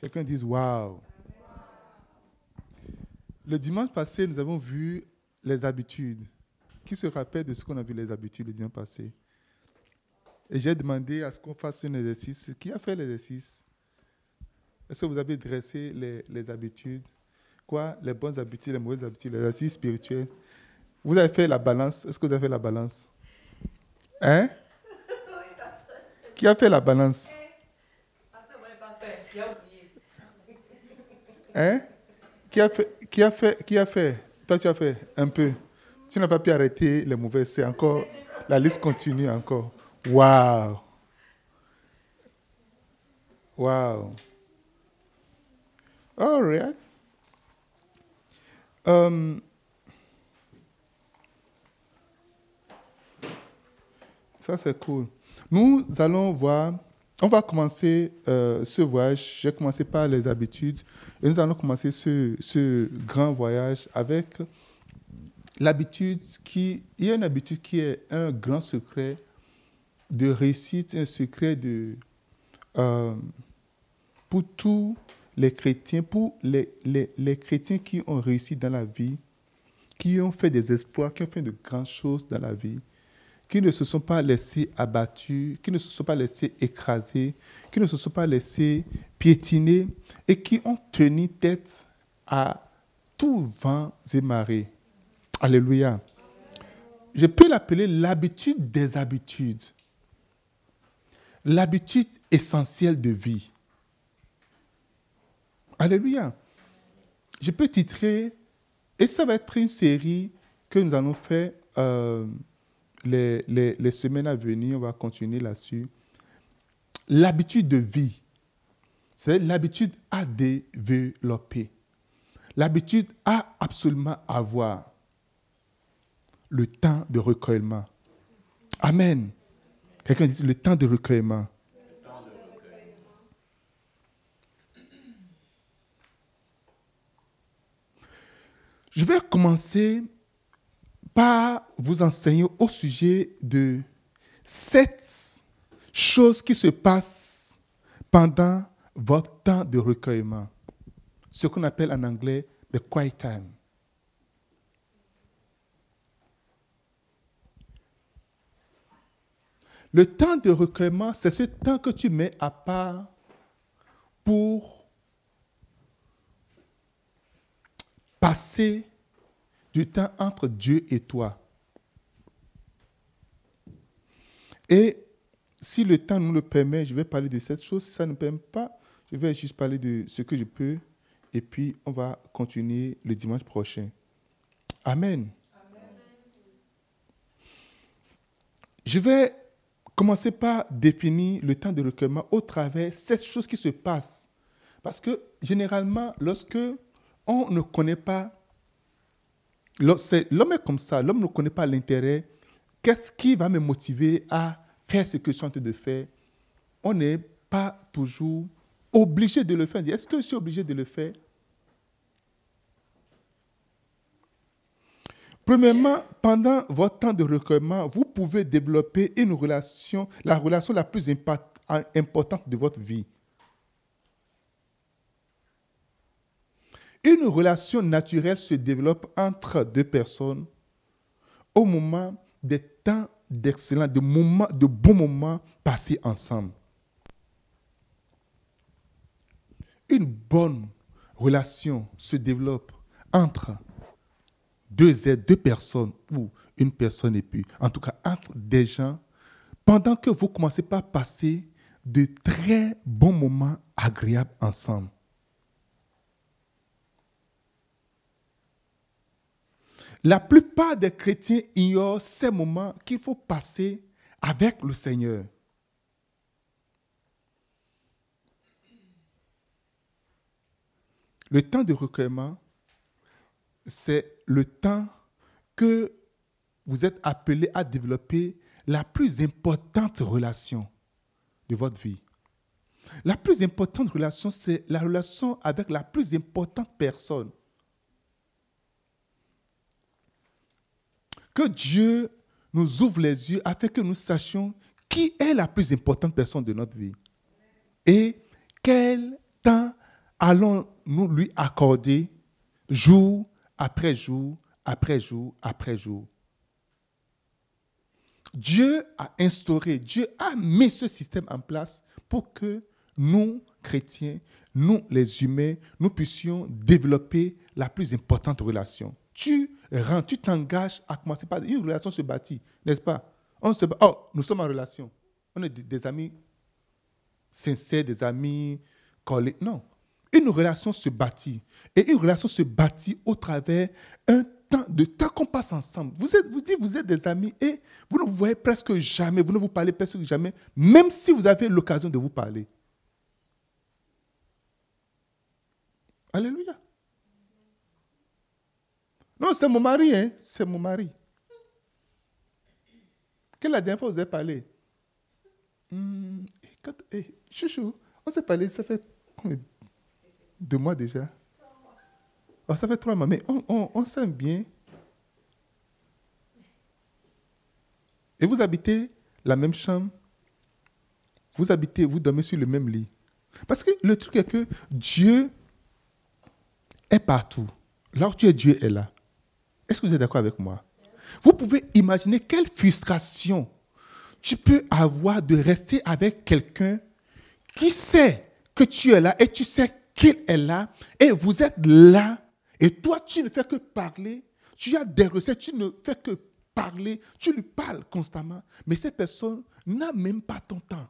Quelqu'un dise Waouh. Le dimanche passé, nous avons vu les habitudes. Qui se rappelle de ce qu'on a vu les habitudes le dimanche passé? Et j'ai demandé à ce qu'on fasse un exercice. Qui a fait l'exercice? Est-ce que vous avez dressé les, les habitudes? Quoi? Les bonnes habitudes, les mauvaises habitudes, les habitudes spirituelles? Vous avez fait la balance. Est-ce que vous avez fait la balance? Hein? Qui a fait la balance? Hein? Qui a fait Qui a fait Qui a fait? Toi, tu as fait un peu. Tu n'as pas pu arrêter les mauvais, c'est encore. La liste continue encore. Waouh Waouh All right. Um, ça, c'est cool. Nous allons voir, on va commencer euh, ce voyage. J'ai commencé par les habitudes et nous allons commencer ce, ce grand voyage avec l'habitude qui. Il y a une habitude qui est un grand secret de réussite, un secret de. Euh, pour tous les chrétiens, pour les, les, les, chrétiens qui ont réussi dans la vie, qui ont fait des espoirs, qui ont fait de grandes choses dans la vie, qui ne se sont pas laissés abattus, qui ne se sont pas laissés écraser, qui ne se sont pas laissés piétiner et qui ont tenu tête à tout vent et marées. Alléluia. Je peux l'appeler l'habitude des habitudes. L'habitude essentielle de vie. Alléluia. Je peux titrer, et ça va être une série que nous allons faire euh, les, semaines à venir. On va continuer là-dessus. L'habitude de vie. C'est l'habitude à développer. L'habitude à absolument avoir le temps de recueillement. Amen. Quelqu'un dit le temps de recueillement. Je vais commencer par vous enseigner au sujet de sept choses qui se passent pendant votre temps de recueillement. Ce qu'on appelle en anglais le quiet time. Le temps de recueillement, c'est ce temps que tu mets à part pour passer du temps entre Dieu et toi. Et si le temps nous le permet, je vais parler de cette chose. Si ça ne permet pas, je vais juste parler de ce que je peux. Et puis, on va continuer le dimanche prochain. Amen. Je vais Commencez par définir le temps de recueillement au travers de cette chose qui se passe. Parce que généralement, lorsque on ne connaît pas, l'homme est comme ça, l'homme ne connaît pas l'intérêt, qu'est-ce qui va me motiver à faire ce que je suis en train de faire? On n'est pas toujours obligé de le faire. Est-ce que je suis obligé de le faire? Premièrement, pendant votre temps de recueillement, vous pouvez développer une relation, la relation la plus importante de votre vie. Une relation naturelle se développe entre deux personnes au moment des temps d'excellence, de, moments, de bons moments passés ensemble. Une bonne relation se développe entre deux êtres, deux personnes ou une personne et puis, en tout cas, entre des gens, pendant que vous commencez par passer de très bons moments agréables ensemble. La plupart des chrétiens ignorent ces moments qu'il faut passer avec le Seigneur. Le temps de recueillement, c'est le temps que vous êtes appelé à développer la plus importante relation de votre vie. La plus importante relation, c'est la relation avec la plus importante personne. Que Dieu nous ouvre les yeux afin que nous sachions qui est la plus importante personne de notre vie et quel temps allons-nous lui accorder jour après jour, après jour, après jour Dieu a instauré, Dieu a mis ce système en place pour que nous, chrétiens, nous, les humains, nous puissions développer la plus importante relation. Tu rends, tu t'engages à commencer par une relation se bâtit, n'est-ce pas? On se, Oh, nous sommes en relation. On est des amis sincères, des amis collés. Non. Une relation se bâtit. Et une relation se bâtit au travers un temps, de temps qu'on passe ensemble. Vous, êtes, vous dites vous êtes des amis et vous ne vous voyez presque jamais, vous ne vous parlez presque jamais, même si vous avez l'occasion de vous parler. Alléluia. Non, c'est mon mari, hein? c'est mon mari. Quelle est la dernière fois vous avez parlé hmm, eh, Chouchou, on s'est parlé, ça fait deux mois déjà oh, Ça fait trois mois, mais on, s'aime bien. Et vous habitez la même chambre. Vous habitez, vous dormez sur le même lit. Parce que le truc est que Dieu est partout. Là où tu es, Dieu est là. Est-ce que vous êtes d'accord avec moi? Vous pouvez imaginer quelle frustration tu peux avoir de rester avec quelqu'un qui sait que tu es là et tu sais qu'il est là et vous êtes là et toi tu ne fais que parler, tu as des recettes, tu ne fais que parler, tu lui parles constamment, mais cette personne n'a même pas ton temps.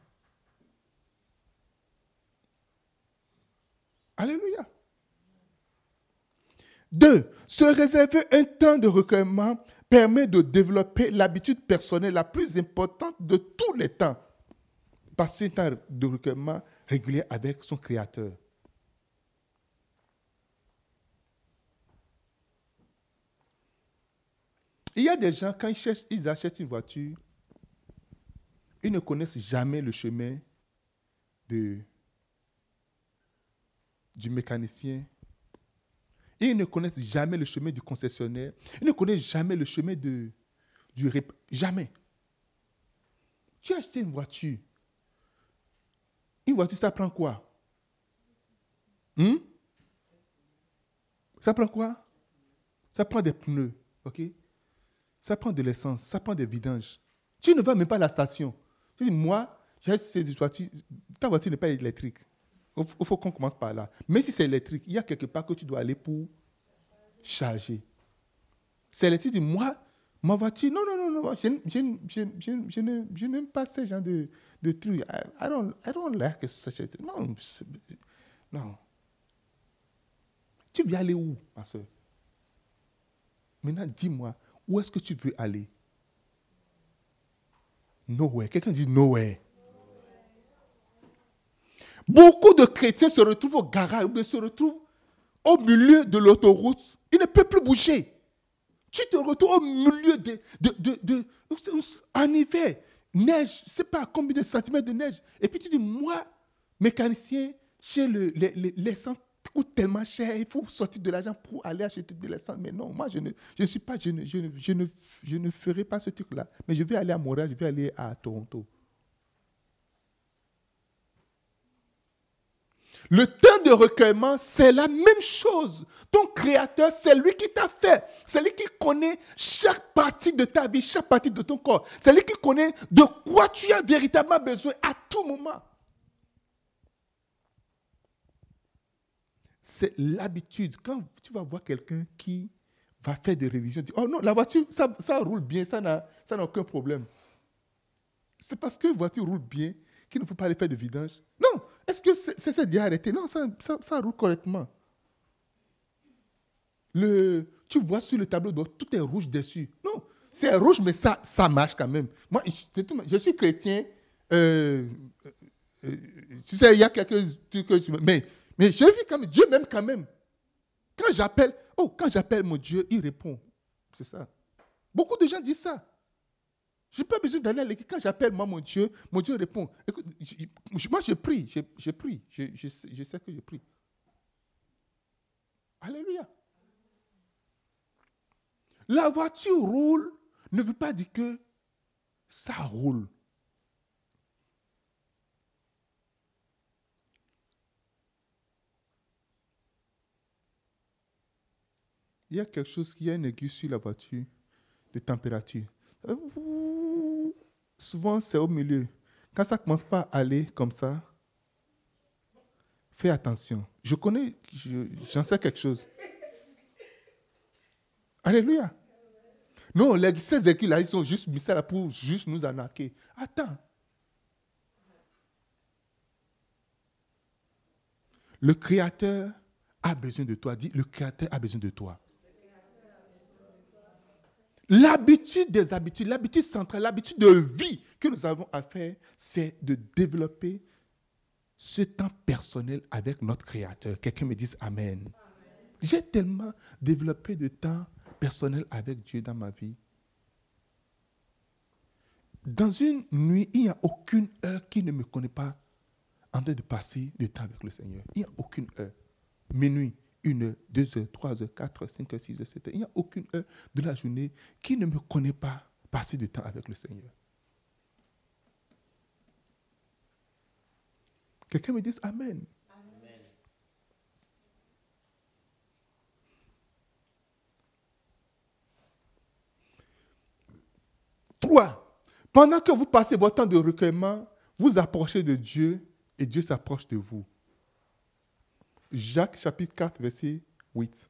Alléluia. Deux, se réserver un temps de recueillement permet de développer l'habitude personnelle la plus importante de tous les temps. Passer un temps de recueillement régulier avec son Créateur. Il y a des gens, quand ils, ils achètent une voiture, ils ne connaissent jamais le chemin du mécanicien, ils ne connaissent jamais le chemin du concessionnaire. Ils ne connaissent jamais le chemin de, du... Jamais. Tu as acheté une voiture. Une voiture, ça prend quoi? Hmm? Ça prend quoi? Ça prend des pneus, ok? Ça prend de l'essence, ça prend des vidanges. Tu ne vas même pas à la station. Tu dis, moi, voiture. Ta voiture n'est pas électrique. Il faut qu'on commence par là. Mais si c'est électrique, il y a quelque part que tu dois aller pour charger. C'est électrique. Moi, ma voiture, non, non, non, non, je, n'aime pas ce genre de, de trucs. I, don't, I don't like such. Non, non. Tu veux aller où, ma soeur? Maintenant, dis-moi, où est-ce que tu veux aller? Nowhere. Quelqu'un dit nowhere. Beaucoup de chrétiens se retrouvent au garage, ou se retrouvent au milieu de l'autoroute. Il ne peut plus bouger. Tu te retrouves au milieu de, de, de, en hiver, neige, je ne sais pas combien de centimètres de neige. Et puis tu dis, moi, mécanicien, chez l'essence coûte tellement cher, il faut sortir de l'argent pour aller acheter de l'essence. Mais non, moi, je ne, je suis pas, je ne, je ne, je ne, je ne ferai pas ce truc-là. Mais je vais aller à Montréal, je vais aller à Toronto. Le temps de recueillement, c'est la même chose. Ton créateur, c'est lui qui t'a fait. C'est lui qui connaît chaque partie de ta vie, chaque partie de ton corps. C'est lui qui connaît de quoi tu as véritablement besoin à tout moment. C'est l'habitude. Quand tu vas voir quelqu'un qui va faire des révisions, tu dis, oh non, la voiture, ça, ça roule bien, ça n'a aucun problème. C'est parce que la voiture roule bien qu'il ne faut pas aller faire de vidange. Non, est-ce que c'est ça déjà arrêté Non, ça, ça, roule correctement. Le, tu vois sur le tableau d'eau, tout est rouge dessus. Non, c'est rouge, mais ça, ça marche quand même. Moi, je, suis chrétien. Euh, euh, tu sais, il y a quelques trucs mais, mais je vis comme Dieu même quand même. Quand j'appelle, oh, quand j'appelle mon Dieu, il répond. C'est ça. Beaucoup de gens disent ça. Je n'ai pas besoin d'aller à l'église. Quand j'appelle moi mon Dieu, mon Dieu répond. Écoute, moi je prie, je, prie, je, je, sais que je prie. Alléluia. La voiture roule ne veut pas dire que ça roule. Il y a quelque chose, il y a une aiguille sur la voiture de température. Souvent, c'est au milieu. Quand ça commence pas à aller comme ça, fais attention. Je connais, j'en sais quelque chose. Alléluia. Non, les, ces aiguilles-là, ils sont juste mis ça là pour juste nous arnaquer. Attends. Le Créateur a besoin de toi. Dis, le Créateur a besoin de toi. L'habitude des habitudes, l'habitude centrale, l'habitude de vie que nous avons à faire, c'est de développer ce temps personnel avec notre Créateur. Quelqu'un me dise Amen. J'ai tellement développé de temps personnel avec Dieu dans ma vie. Dans une nuit, il n'y a aucune heure qui ne me connaît pas en train de passer du temps avec le Seigneur. Il n'y a aucune heure. Minuit, une heure, deux heures, trois heures, quatre heures, cinq heures, six heures, sept heures. Il n'y a aucune heure de la journée qui ne me connaît pas passer du temps avec le Seigneur. Quelqu'un me dit Amen. Amen. Trois, pendant que vous passez votre temps de recueillement, vous approchez de Dieu et Dieu s'approche de vous. Jacques chapitre 4, verset 8.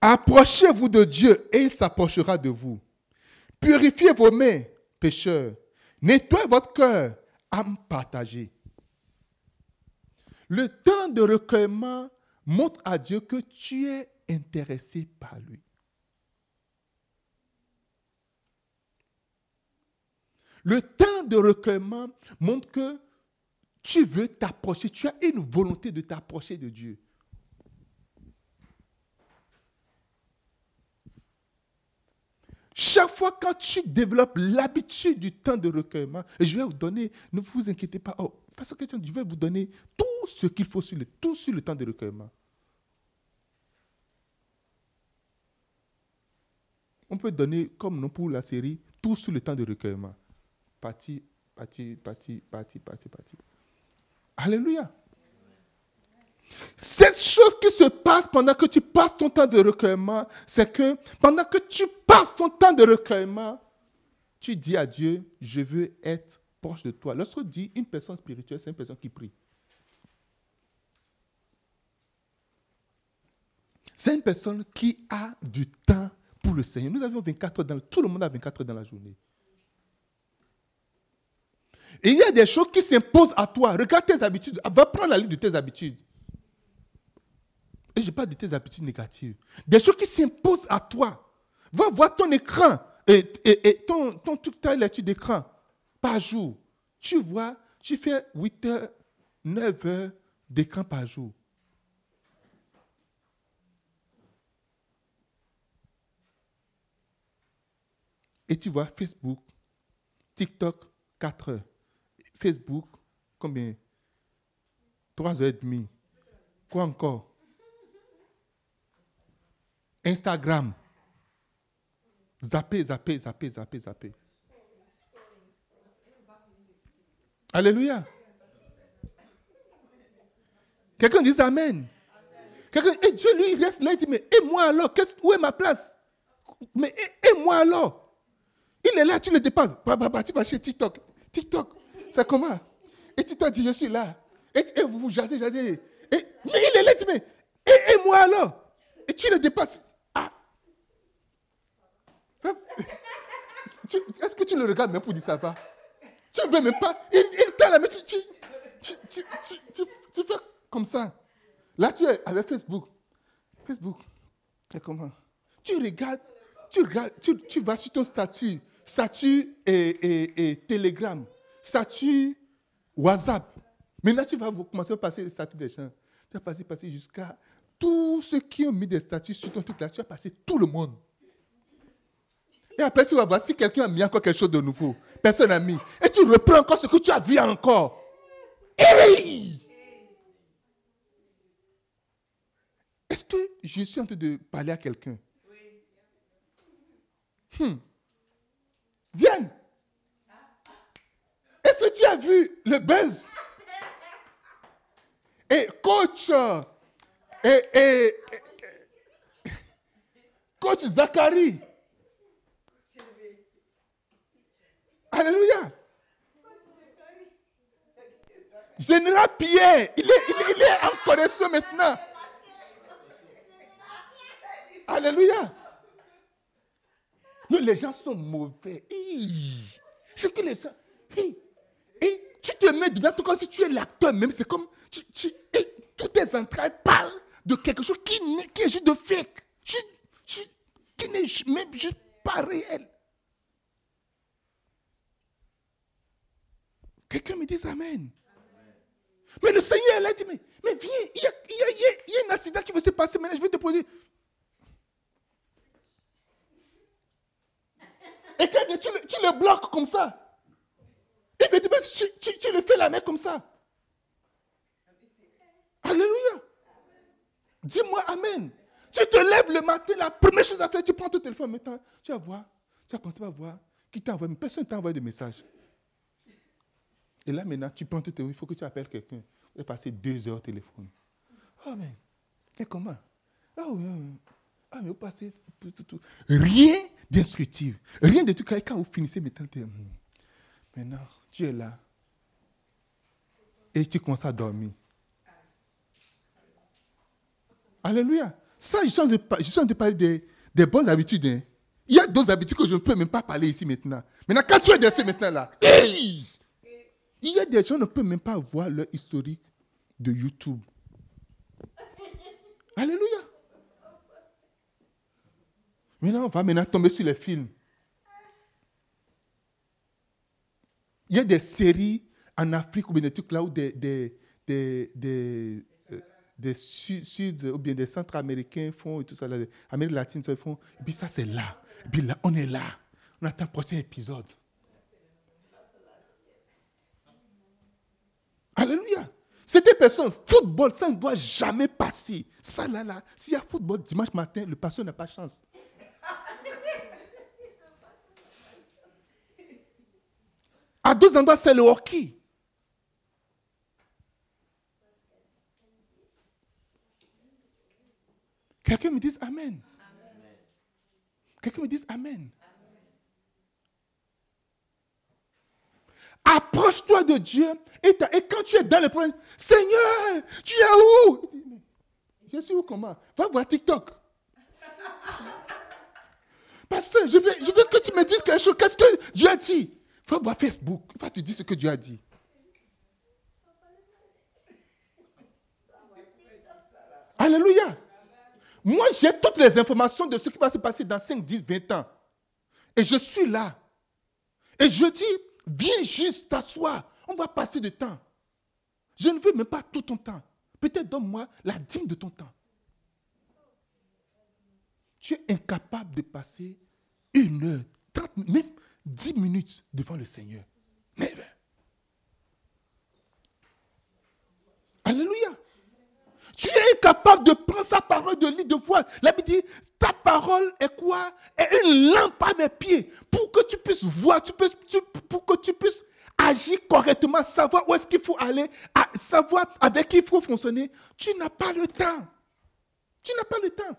Approchez-vous de Dieu et il s'approchera de vous. Purifiez vos mains, pécheurs. Nettoyez votre cœur, âme partagée. Le temps de recueillement montre à Dieu que tu es intéressé par lui. Le temps de recueillement montre que tu veux t'approcher, tu as une volonté de t'approcher de Dieu. Chaque fois quand tu développes l'habitude du temps de recueillement, et je vais vous donner, ne vous inquiétez pas, oh, parce que je vais vous donner tout ce qu'il faut sur le, tout sur le temps de recueillement. On peut donner, comme nous pour la série, tout sur le temps de recueillement. Parti, parti, parti, parti, parti, parti. Alléluia. Cette chose qui se passe pendant que tu passes ton temps de recueillement, c'est que pendant que tu passes ton temps de recueillement, tu dis à Dieu, je veux être proche de toi. Lorsqu'on dit une personne spirituelle, c'est une personne qui prie. C'est une personne qui a du temps pour le Seigneur. Nous avons 24 heures dans tout le monde a 24 heures dans la journée. Et il y a des choses qui s'imposent à toi. Regarde tes habitudes. Va prendre la liste de tes habitudes. Et je parle de tes habitudes négatives. Des choses qui s'imposent à toi. Va voir ton écran et, ton, ton toute ta lecture d'écran par jour. Tu vois, tu fais 8 heures, 9 heures d'écran par jour. Et tu vois Facebook, TikTok, 4 heures. Facebook, combien? 3 heures et demie. Quoi encore? Instagram. Zapper, zapper, zapper, zapper, zapper. Alléluia. Quelqu'un dit Amen. Quelqu'un, et Dieu lui il reste là, il dit, mais et moi alors, où est ma place? Mais et, moi alors Il est là, tu le dépasses. tu vas chez TikTok. TikTok, c'est comment? Et TikTok dit, je suis là. Et, vous vous jasez, jasez. Mais il est là, mais et, et moi alors? Et tu le dépasses. Est-ce que tu le regardes même pour dire ça va? Tu ne veux même pas? Il, t'a la mais tu, tu, tu, fais comme ça. Là, tu es avec Facebook. Facebook, c'est comment? Tu regardes, tu regardes, tu, vas sur ton statut, statut et, et, et Telegram, statut WhatsApp. Maintenant, tu vas commencer à passer les statuts des gens. Tu vas passer, passer jusqu'à tous ceux qui ont mis des statuts sur ton truc là. Tu vas passer tout le monde. Et après, tu vas voir si quelqu'un a mis encore quelque chose de nouveau. Personne n'a mis. Et tu reprends encore ce que tu as vu encore. Est-ce que je suis en train de parler à quelqu'un? Hmm. Diane, est-ce tu as vu le buzz? Et et, et, coach Zachary. Alléluia. Général Pierre, il est, il, en connexion maintenant. Alléluia. Nous, les gens sont mauvais. C'est que les gens. Et tu te mets dedans, tout comme si tu es l'acteur même. C'est comme. Tu, tu, et toutes tes entrailles parlent de quelque chose qui, est juste de fake. qui n'est même juste pas réel. Quelqu'un me dit Amen. Mais le Seigneur, il a dit, mais, viens, il y, a, y a, y, a, un accident qui va se passer maintenant, je vais te poser. Et quand tu, tu le bloques comme ça. Tu, le fais la main comme ça. Alléluia. Dis-moi Amen. Tu te lèves le matin, la première chose à faire, tu prends ton téléphone maintenant. Tu vas voir, tu vas commencer à voir qui t'a envoyé. Personne ne t'a envoyé de message. Et là, maintenant, tu prends ton téléphone, il faut que tu appelles quelqu'un. Tu vas passer deux heures au téléphone. Oh, mais, et comment? Ah oui, ah, mais vous passez. Rien d'instructif. Rien de tout. Quand vous finissez maintenant, maintenant, tu es là. Et tu commences à dormir. Alléluia. Ça, je suis en train de, parler des, bonnes habitudes. Hein. Il y a d'autres habitudes que je ne peux même pas parler ici maintenant. Maintenant, quand tu es dans maintenant là, il y a des gens qui ne peuvent même pas voir leur historique de YouTube. Alléluia. Maintenant, on va maintenant tomber sur les films. Il y a des séries en Afrique ou bien des trucs là où des, des, des, des, euh, des sud, ou bien des centres américains font et tout ça, l'Amérique latine, ils font. Et puis ça, c'est là. Puis là, on est là. On attend le prochain épisode. Alléluia. C'était personne, football, ça ne doit jamais passer. Ça là, là, s'il y a football dimanche matin, le pasteur n'a pas chance. À deux endroits, c'est le hockey. Quelqu'un me dise Amen. Quelqu'un me dise Amen. Approche-toi de Dieu et, quand tu es dans le point, Seigneur, tu es où? Je suis où comment? Va voir TikTok. Parce que je veux que tu me dises quelque chose. Qu'est-ce que Dieu a dit? Va voir Facebook. Va te dire ce que Dieu a dit. Alléluia. Moi, j'ai toutes les informations de ce qui va se passer dans 5, 10, 20 ans. Et je suis là. Et je dis, viens juste t'asseoir. On va passer du temps. Je ne veux même pas tout ton temps. Peut-être donne-moi la dîme de ton temps. Tu es incapable de passer une heure, 30, même 10 minutes devant le Seigneur. Mais, Alléluia. Tu es incapable de prendre sa parole de lit de foi. La Bible dit, ta parole est quoi? Est une lampe à mes pieds. Pour que tu puisses voir, tu pour que tu puisses agir correctement, savoir où est-ce qu'il faut aller, savoir avec qui il faut fonctionner. Tu n'as pas le temps. Tu n'as pas le temps.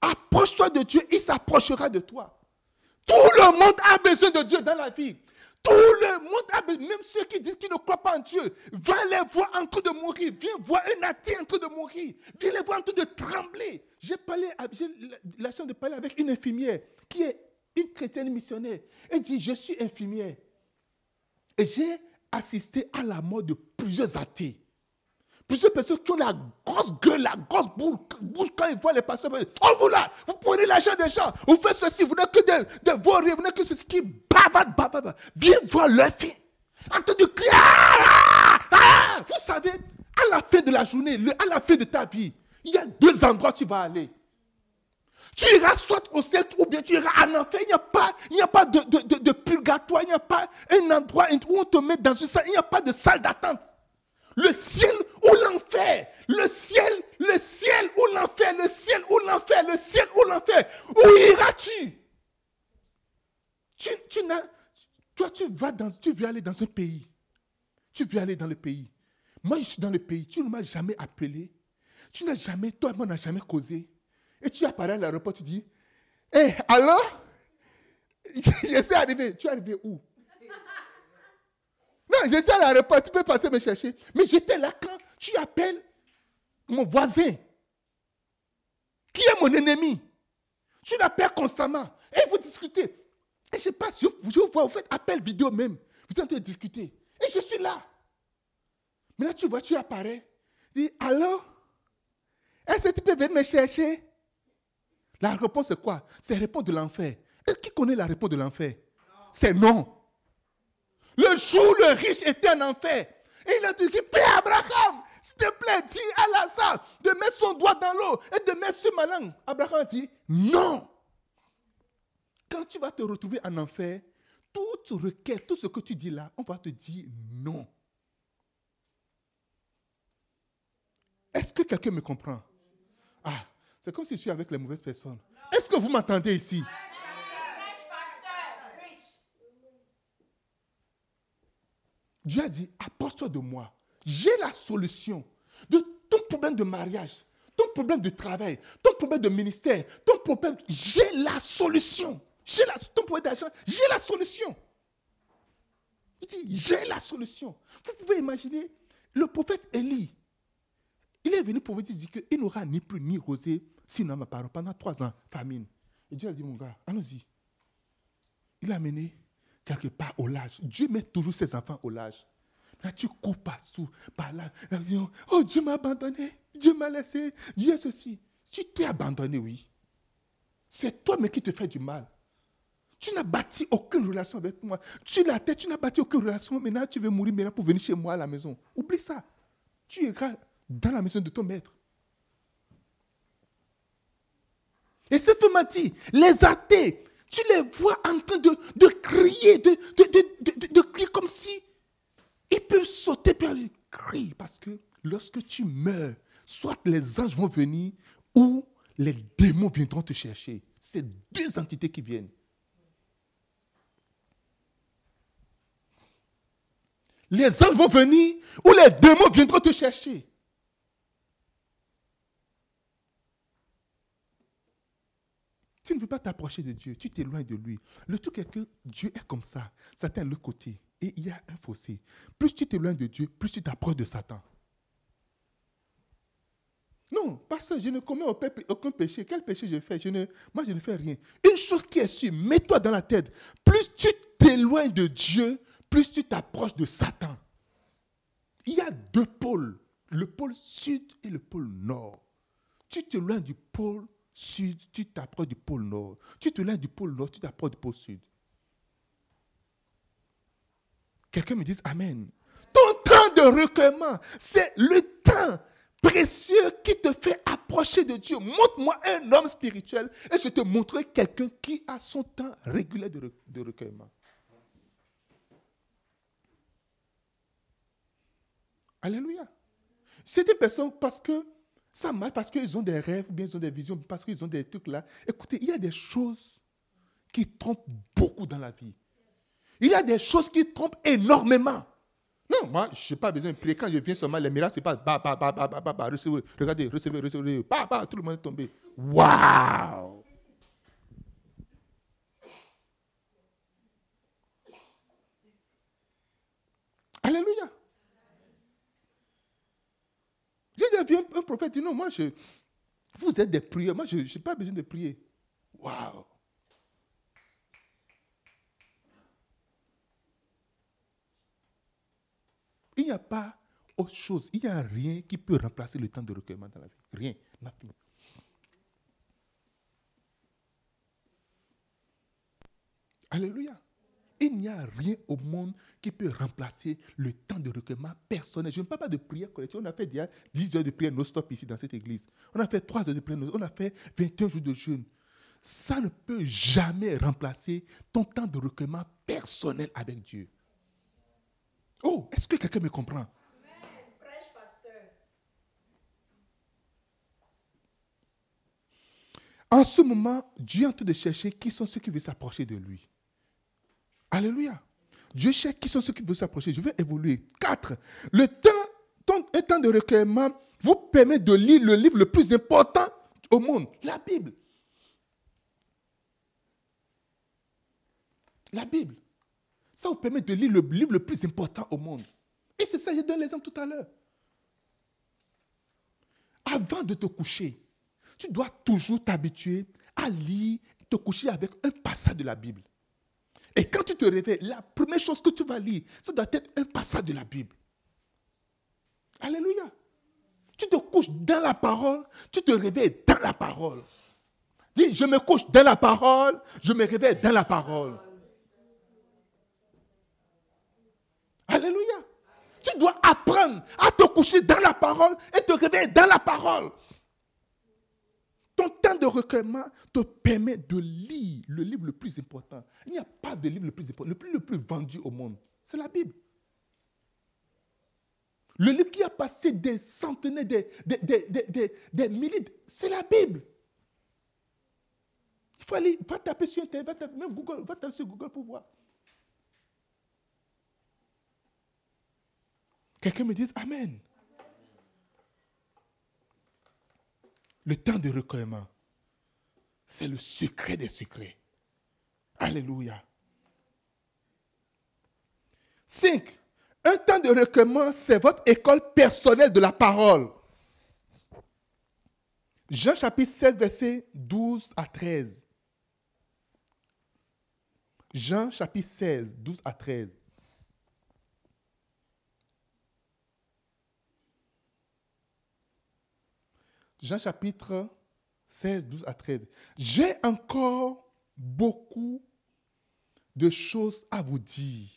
Approche-toi de Dieu, il s'approchera de toi. Tout le monde a besoin de Dieu dans la vie. Tout le monde, même ceux qui disent qu'ils ne croient pas en Dieu, va les voir en train de mourir. Viens voir un athée en train de mourir. Viens les voir en train de trembler. J'ai parlé, j'ai la chance de parler avec une infirmière qui est une chrétienne missionnaire. Elle dit, je suis infirmière. Et j'ai assisté à la mort de plusieurs athées. Plusieurs personnes qui ont la grosse gueule, la grosse bouche quand ils voient les pasteurs. Oh, vous là, vous prenez l'argent des gens, vous faites ceci, vous n'êtes que des, de vos vous n'êtes que ceci qui bavardent, bavardent. Viens voir leur fille. En train de crier. Ah, ah, ah. Vous savez, à la fin de la journée, à la fin de ta vie, il y a deux endroits où tu vas aller. Tu iras soit au ciel ou bien tu iras en enfer. Il n'y a pas, il a pas de, de, de, purgatoire, il n'y a pas un endroit où on te met dans une salle, il n'y a pas de salle d'attente le ciel ou l'enfer, le ciel, le ciel ou l'enfer, le ciel ou l'enfer, le ciel ou l'enfer. Où iras-tu? Tu, tu Toi, tu vas dans, tu veux aller dans un pays. Tu veux aller dans le pays. Moi, je suis dans le pays. Tu ne m'as jamais appelé. Tu n'as jamais, toi moi, on n'a jamais causé. Et tu apparais à l'aéroport, tu dis, hé, hey, alors Je suis arrivé. Tu es arrivé où? Je suis à l'aéroport, tu peux passer me chercher. Mais j'étais là quand tu appelles mon voisin, qui est mon ennemi. Tu l'appelles constamment. Et vous discutez. Et je sais pas, je, je vois, vous faites appel vidéo même. Vous êtes en train de discuter. Et je suis là. Mais là, tu vois, tu apparais. Dis, alors, est-ce que tu peux venir me chercher? La réponse, c'est quoi? C'est la réponse de l'enfer. Et qui connaît la réponse de l'enfer? C'est non. Le jour où le riche était en enfer, il a dit, Père Abraham, s'il te plaît, dis à Lazare de mettre son doigt dans l'eau et de mettre sur ma langue. Abraham a dit, non. Quand tu vas te retrouver en enfer, toute requête, tout ce que tu dis là, on va te dire non. Est-ce que quelqu'un me comprend? Ah, c'est comme si je suis avec les mauvaises personnes. Est-ce que vous m'entendez ici? Dieu a dit, apporte-toi de moi. J'ai la solution de ton problème de mariage, ton problème de travail, ton problème de ministère, ton problème. J'ai la solution. J'ai la, ton problème d'argent, j'ai la solution. Il dit, j'ai la solution. Vous pouvez imaginer, le prophète Élie, il est venu pour vous dire qu'il n'aura ni plus ni rosé sinon ma parole pendant trois ans, famine. Et Dieu a dit, mon gars, allons-y. Il a amené quelque part au large. Dieu met toujours ses enfants au large. Là, tu cours partout, par là. Oh, Dieu m'a abandonné. Dieu m'a laissé. Dieu est ceci. Tu t'es abandonné, oui. C'est toi, mais qui te fait du mal. Tu n'as bâti aucune relation avec moi. Tu l'as tête, tu n'as bâti aucune relation. Maintenant, tu veux mourir maintenant pour venir chez moi à la maison. Oublie ça. Tu es dans la maison de ton maître. Et cette femme m'a dit, les athées, tu les vois en train de, crier, de, de, crier comme si ils peuvent sauter par les cris. Parce que lorsque tu meurs, soit les anges vont venir ou les démons viendront te chercher. C'est deux entités qui viennent. Les anges vont venir ou les démons viendront te chercher. Tu ne veux pas t'approcher de Dieu, tu t'éloignes de lui. Le truc est que Dieu est comme ça. Satan est le côté. Et il y a un fossé. Plus tu t'éloignes de Dieu, plus tu t'approches de Satan. Non, parce que je ne commets aucun péché. Quel péché je fais? Je ne, Moi, je ne fais rien. Une chose qui est sûre, mets-toi dans la tête. Plus tu t'éloignes de Dieu, plus tu t'approches de Satan. Il y a deux pôles, le pôle sud et le pôle nord. Tu t'éloignes du pôle sud, tu t'approches du pôle nord. Tu te lèves du pôle nord, tu t'approches du pôle sud. Quelqu'un me dit Amen. Ton temps de recueillement, c'est le temps précieux qui te fait approcher de Dieu. Montre-moi un homme spirituel et je te montrerai quelqu'un qui a son temps régulier de, de recueillement. Alléluia. C'est des personnes parce que ça marche parce qu'ils ont des rêves, bien ils ont des visions, parce qu'ils ont des trucs là. Écoutez, il y a des choses qui trompent beaucoup dans la vie. Il y a des choses qui trompent énormément. Non, moi, je n'ai pas besoin de prier. Quand je viens seulement, les miracles, c'est pas bah, bah, bah, bah, bah, bah, recevez, regardez, recevez, recevez, bah, bah, tout le monde est tombé. Waouh! Alléluia. J'ai vu un, prophète dit non, moi, je, vous êtes des prieurs, moi, je n'ai pas besoin de prier. Waouh! Il n'y a pas autre chose, il n'y a rien qui peut remplacer le temps de recueillement dans la vie. Rien, nothing. Alléluia. Il n'y a rien au monde qui peut remplacer le temps de recueillement personnel. Je ne parle pas de prière collective. On a fait 10 heures de prière non-stop ici dans cette église. On a fait 3 heures de prière On a fait 21 jours de jeûne. Ça ne peut jamais remplacer ton temps de recueillement personnel avec Dieu. Oh, est-ce que quelqu'un me comprend? En ce moment, Dieu est en train de chercher qui sont ceux qui veulent s'approcher de lui. Alléluia. Dieu cherche qui sont ceux qui veulent s'approcher. Je vais évoluer. Quatre. Le temps, un temps de recueillement vous permet de lire le livre le plus important au monde, la Bible. La Bible. Ça vous permet de lire le livre le plus important au monde. Et c'est ça, j'ai donné l'exemple tout à l'heure. Avant de te coucher, tu dois toujours t'habituer à lire, te coucher avec un passage de la Bible. Et quand tu te réveilles, la première chose que tu vas lire, ça doit être un passage de la Bible. Alléluia. Tu te couches dans la parole, tu te réveilles dans la parole. Dis, je me couche dans la parole, je me réveille dans la parole. Alléluia. Tu dois apprendre à te coucher dans la parole et te réveiller dans la parole. Ton temps de recueillement te permet de lire le livre le plus important. Il n'y a pas de livre le plus important. Le plus, le plus vendu au monde, c'est la Bible. Le livre qui a passé des centaines, des, des, milliers, c'est la Bible. Il faut aller, va taper sur Internet, va taper, même Google, va taper sur Google pour voir. Quelqu'un me dise Amen. Le temps de recueillement, c'est le secret des secrets. Alléluia. 5. Un temps de recueillement, c'est votre école personnelle de la parole. Jean chapitre 16, verset 12 à 13. Jean chapitre 16, 12 à 13. Jean chapitre 16, 12 à 13. J'ai encore beaucoup de choses à vous dire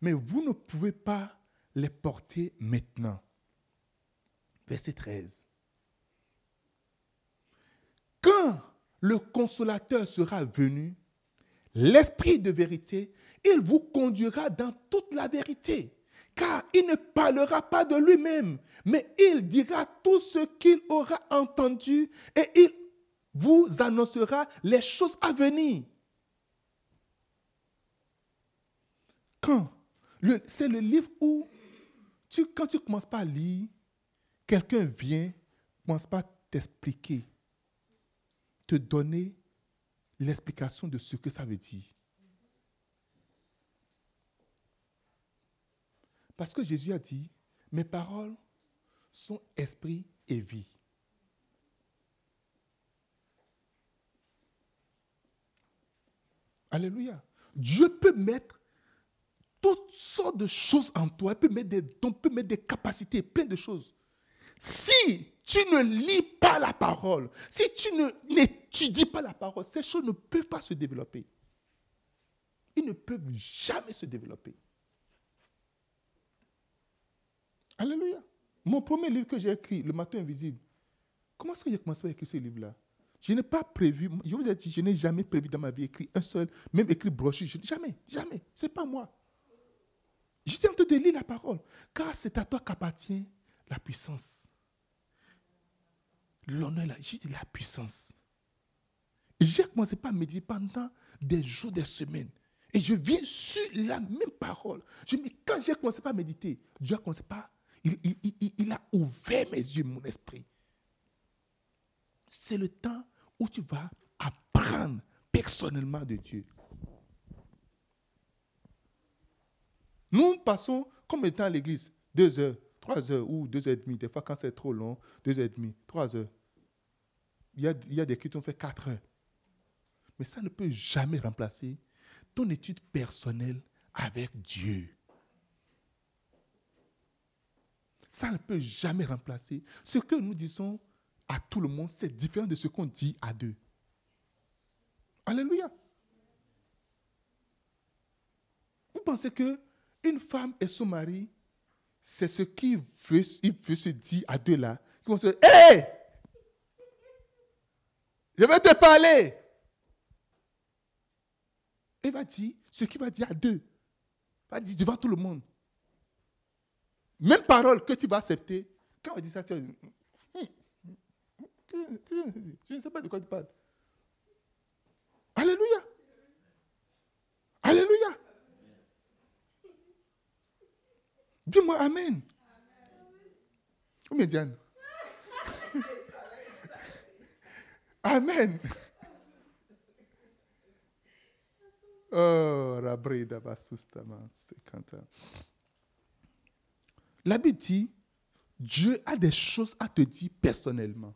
mais vous ne pouvez pas les porter maintenant. Verset 13. Quand le consolateur sera venu, l'Esprit de vérité, il vous conduira dans toute la vérité, car il ne parlera pas de lui-même, mais il dira tout ce qu'il aura entendu et il vous annoncera les choses à venir. Quand c'est le livre où, tu, quand tu commences pas à lire, quelqu'un vient, commence pas à t'expliquer, te donner l'explication de ce que ça veut dire. Parce que Jésus a dit, mes paroles sont esprit et vie. Alléluia. Dieu peut mettre toutes sortes de choses en toi. peut mettre des dons, peut mettre des capacités, plein de choses. Si tu ne lis pas la parole, si tu n'étudies pas la parole, ces choses ne peuvent pas se développer. Ils ne peuvent jamais se développer. Alléluia. Mon premier livre que j'ai écrit, Le matin invisible, comment est-ce que j'ai commencé à écrire ce livre-là? Je n'ai pas prévu, je vous ai dit, je n'ai jamais prévu dans ma vie écrire un seul, même écrit brochure. Jamais, jamais. Ce n'est pas moi. J'étais en train de lire la parole. Car c'est à toi qu'appartient la puissance. L'honneur, j'ai dit la puissance. J'ai commencé par méditer pendant des jours, des semaines. Et je viens sur la même parole. Je me quand j'ai commencé à méditer, Dieu a commencé par. Il, a ouvert mes yeux, mon esprit. C'est le temps où tu vas apprendre personnellement de Dieu. Nous passons combien de temps à l'église Deux heures, trois heures ou deux heures et demie. Des fois, quand c'est trop long, deux heures et demie, trois heures. Il y a, il des qui ont fait quatre heures. Mais ça ne peut jamais remplacer ton étude personnelle avec Dieu. Ça ne peut jamais remplacer. Ce que nous disons à tout le monde, c'est différent de ce qu'on dit à deux. Alléluia. Vous pensez que une femme et son mari, c'est ce qu'il veut, veut se dire à deux là. Ils vont se dire, hé, je vais te parler. Il va dire ce qu'il va dire à deux. Il va dire devant tout le monde. Même parole que tu vas accepter. Quand on dit ça, tu vas dire, je ne sais pas de quoi tu parles. Alléluia. Alléluia. Dis-moi Amen. Ou bien Diane Amen. Oh, Rabrida Basustama, c'est. La Bible dit, Dieu a des choses à te dire personnellement.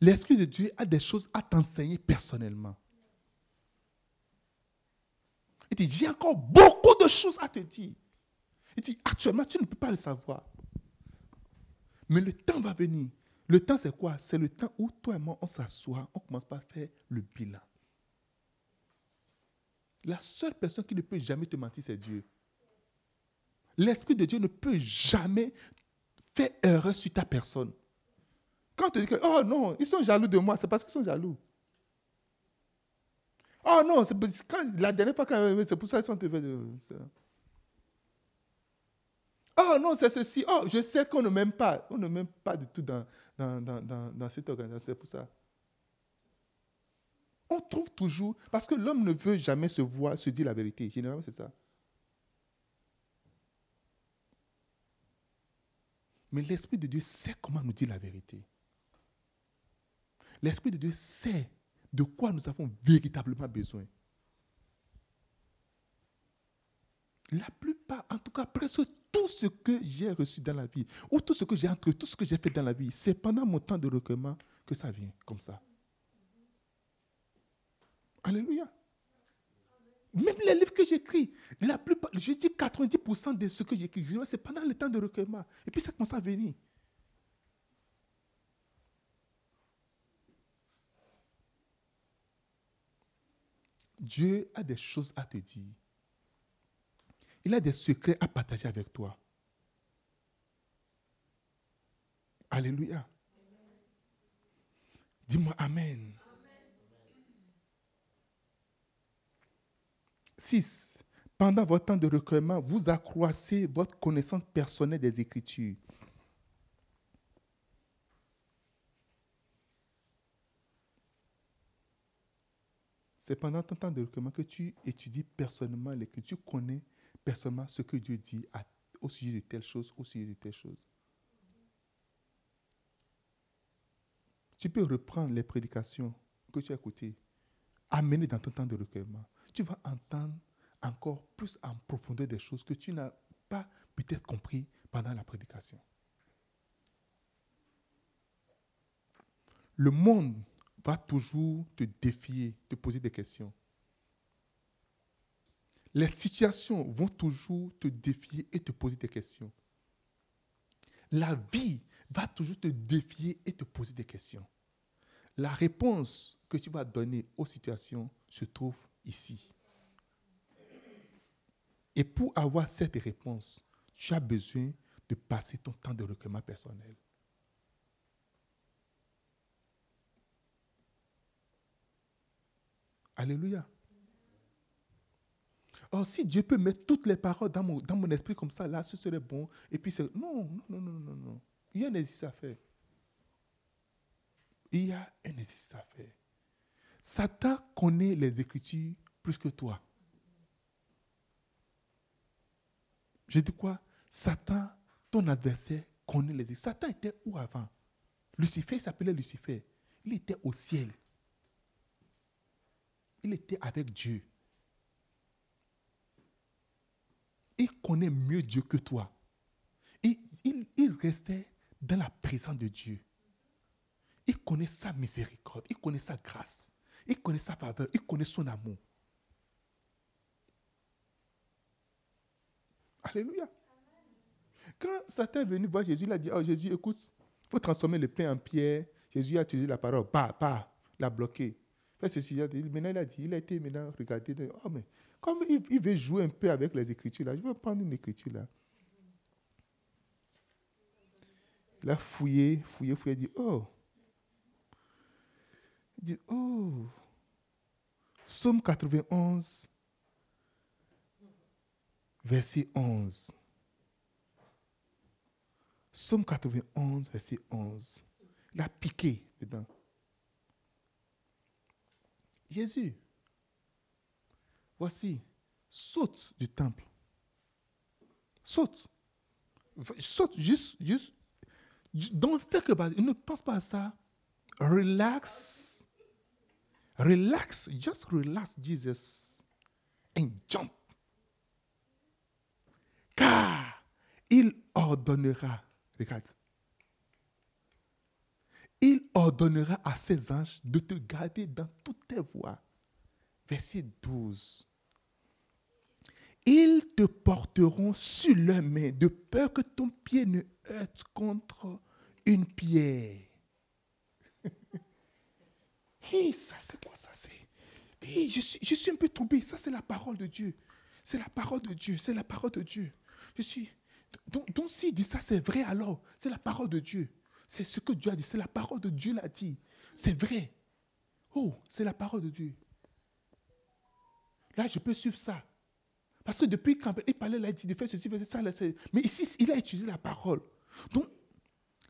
L'Esprit de Dieu a des choses à t'enseigner personnellement. Il dit, j'ai encore beaucoup de choses à te dire. Il dit, actuellement, tu ne peux pas le savoir. Mais le temps va venir. Le temps, c'est quoi? C'est le temps où toi et moi, on s'assoit, on commence par faire le bilan. La seule personne qui ne peut jamais te mentir, c'est Dieu. L'Esprit de Dieu ne peut jamais faire erreur sur ta personne. Quand tu dis que, oh non, ils sont jaloux de moi, c'est parce qu'ils sont jaloux. Oh non, c'est quand, la dernière fois, c'est pour ça qu'ils sont. Oh non, c'est ceci. Oh, je sais qu'on ne m'aime pas. On ne m'aime pas du tout dans, dans, dans, dans cette organisation. C'est pour ça. On trouve toujours, parce que l'homme ne veut jamais se voir, se dire la vérité. Généralement, c'est ça. Mais l'Esprit de Dieu sait comment nous dire la vérité. L'Esprit de Dieu sait de quoi nous avons véritablement besoin. La plupart, en tout cas presque tout ce que j'ai reçu dans la vie, ou tout ce que j'ai entre, tout ce que j'ai fait dans la vie, c'est pendant mon temps de recueillement que ça vient comme ça. Alléluia. Même les livres que j'écris, la plupart, je dis 90% de ce que j'écris, c'est pendant le temps de recueillement. Et puis ça commence à venir. Dieu a des choses à te dire. Il a des secrets à partager avec toi. Alléluia. Dis-moi Amen. 6. Pendant votre temps de recueillement, vous accroissez votre connaissance personnelle des Écritures. C'est pendant ton temps de recueillement que tu étudies personnellement l'Écriture, tu connais personnellement ce que Dieu dit au sujet de telle chose, au sujet de telle chose. Tu peux reprendre les prédications que tu as écoutées, amener dans ton temps de recueillement tu vas entendre encore plus en profondeur des choses que tu n'as pas peut-être compris pendant la prédication. Le monde va toujours te défier, te poser des questions. Les situations vont toujours te défier et te poser des questions. La vie va toujours te défier et te poser des questions. La réponse que tu vas donner aux situations se trouve ici. Et pour avoir cette réponse, tu as besoin de passer ton temps de recueillement personnel. Alléluia. Or, si Dieu peut mettre toutes les paroles dans mon, dans mon esprit comme ça, là, ce serait bon. Et puis, c'est. Non, non, non, non, non, non. Il y a un exercice à faire. Il y a un exercice à faire. Satan connaît les Écritures plus que toi. Je dis quoi? Satan, ton adversaire, connaît les Écritures. Satan était où avant? Lucifer s'appelait Lucifer. Il était au ciel. Il était avec Dieu. Il connaît mieux Dieu que toi. Il, il restait dans la présence de Dieu. Il connaît sa miséricorde, il connaît sa grâce, il connaît sa faveur, il connaît son amour. Alléluia. Quand Satan est venu voir Jésus, il a dit, oh Jésus, écoute, il faut transformer le pain en pierre. Jésus a utilisé la parole, pas, pas, l'a bloqué. ceci, maintenant il a dit, il a été maintenant regardé, oh mais comme il, veut jouer un peu avec les écritures là, je vais prendre une écriture là. Il a fouillé, fouillé, fouillé, dit, oh, dit, oh, Somme 91, verset 11. Somme 91, verset 11. Il a piqué dedans. Jésus, voici, saute du temple. Saute. Saute juste, juste. Don't think about it. Ne pense pas à ça. Relax. Relax. Just relax, Jesus. And jump. Car il ordonnera. Regarde. Il ordonnera à ses anges de te garder dans toutes tes voies. Verset 12. Ils te porteront sur leurs mains de peur que ton pied ne heurte contre une pierre. Hey, ça c'est quoi ça c'est? Hey, je, suis, je suis un peu troublé. Ça c'est la parole de Dieu. C'est la parole de Dieu. C'est la parole de Dieu. Je suis. Donc, s'il dit ça, c'est vrai alors. C'est la parole de Dieu. C'est ce que Dieu a dit. C'est la parole de Dieu l'a dit. C'est vrai. Oh, c'est la parole de Dieu. Là, je peux suivre ça. Parce que depuis quand il parlait, il a dit de faire ceci, faire ça. mais ici, il a utilisé la parole. Donc,